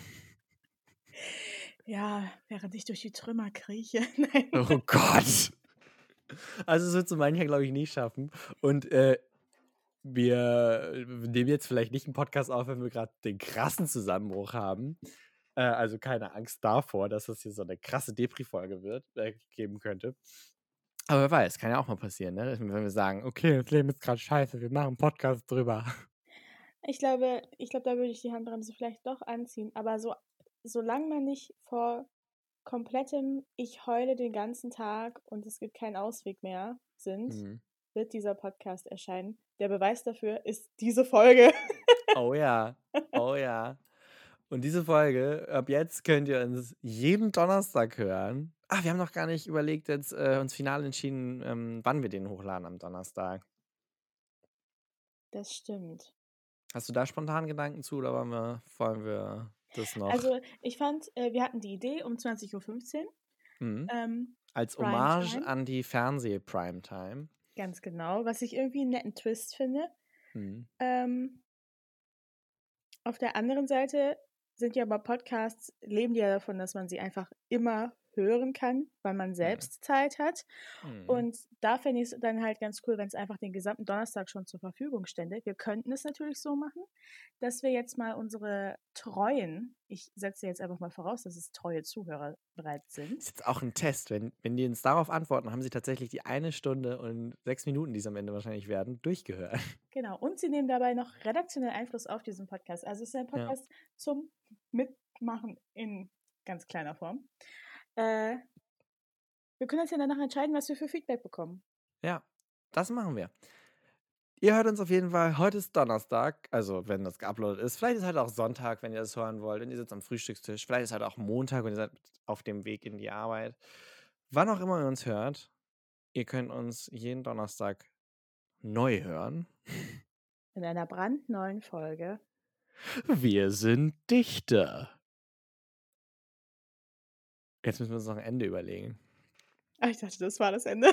Ja, während ich durch die Trümmer krieche. Oh Gott. Also es wird so mancher, glaube ich, nicht schaffen. Und äh, wir nehmen jetzt vielleicht nicht einen Podcast auf, wenn wir gerade den krassen Zusammenbruch haben. Äh, also keine Angst davor, dass das hier so eine krasse Depri-Folge wird, äh, geben könnte. Aber wer weiß, kann ja auch mal passieren, ne? Wenn wir sagen, okay, das Leben ist gerade scheiße, wir machen einen Podcast drüber. Ich glaube, ich glaube, da würde ich die Handbremse vielleicht doch anziehen. Aber so, solange man nicht vor komplettem Ich heule den ganzen Tag und es gibt keinen Ausweg mehr sind, Mhm. wird dieser Podcast erscheinen. Der Beweis dafür ist diese Folge. Oh ja, oh ja. Und diese Folge, ab jetzt könnt ihr uns jeden Donnerstag hören. Ah, wir haben noch gar nicht überlegt, jetzt äh, uns final entschieden, ähm, wann wir den hochladen am Donnerstag. Das stimmt. Hast du da spontan Gedanken zu oder wollen wir, wollen wir das noch Also ich fand, äh, wir hatten die Idee um 20.15 Uhr. mhm. Ähm, als Primetime? Hommage an die Fernseh-Primetime? ganz genau, was ich irgendwie einen netten Twist finde. Mhm. Ähm, auf der anderen Seite sind ja aber Podcasts, leben die ja davon, dass man sie einfach immer hören kann, weil man selbst Zeit hat. Mhm. Und da fände ich es dann halt ganz cool, wenn es einfach den gesamten Donnerstag schon zur Verfügung stände. Wir könnten es natürlich so machen, dass wir jetzt mal unsere treuen, ich setze jetzt einfach mal voraus, dass es treue Zuhörer bereits sind. ist jetzt auch ein Test. Wenn, wenn die uns darauf antworten, haben sie tatsächlich die eine Stunde und sechs Minuten, die es am Ende wahrscheinlich werden, durchgehört. Genau. Und sie nehmen dabei noch redaktionell Einfluss auf diesen Podcast. Also es ist ein Ja. Podcast zum Mitmachen in ganz kleiner Form. Äh, wir können uns ja danach entscheiden, was wir für Feedback bekommen. Ja, das machen wir. Ihr hört uns auf jeden Fall. Heute ist Donnerstag, also wenn das geuploadet ist. Vielleicht ist heute auch Sonntag, wenn ihr das hören wollt. Und ihr sitzt am Frühstückstisch. Vielleicht ist heute auch Montag und ihr seid auf dem Weg in die Arbeit. Wann auch immer ihr uns hört, ihr könnt uns jeden Donnerstag neu hören. In einer brandneuen Folge. Wir sind Dichter. Jetzt müssen wir uns noch ein Ende überlegen. Ah, ich dachte, das war das Ende.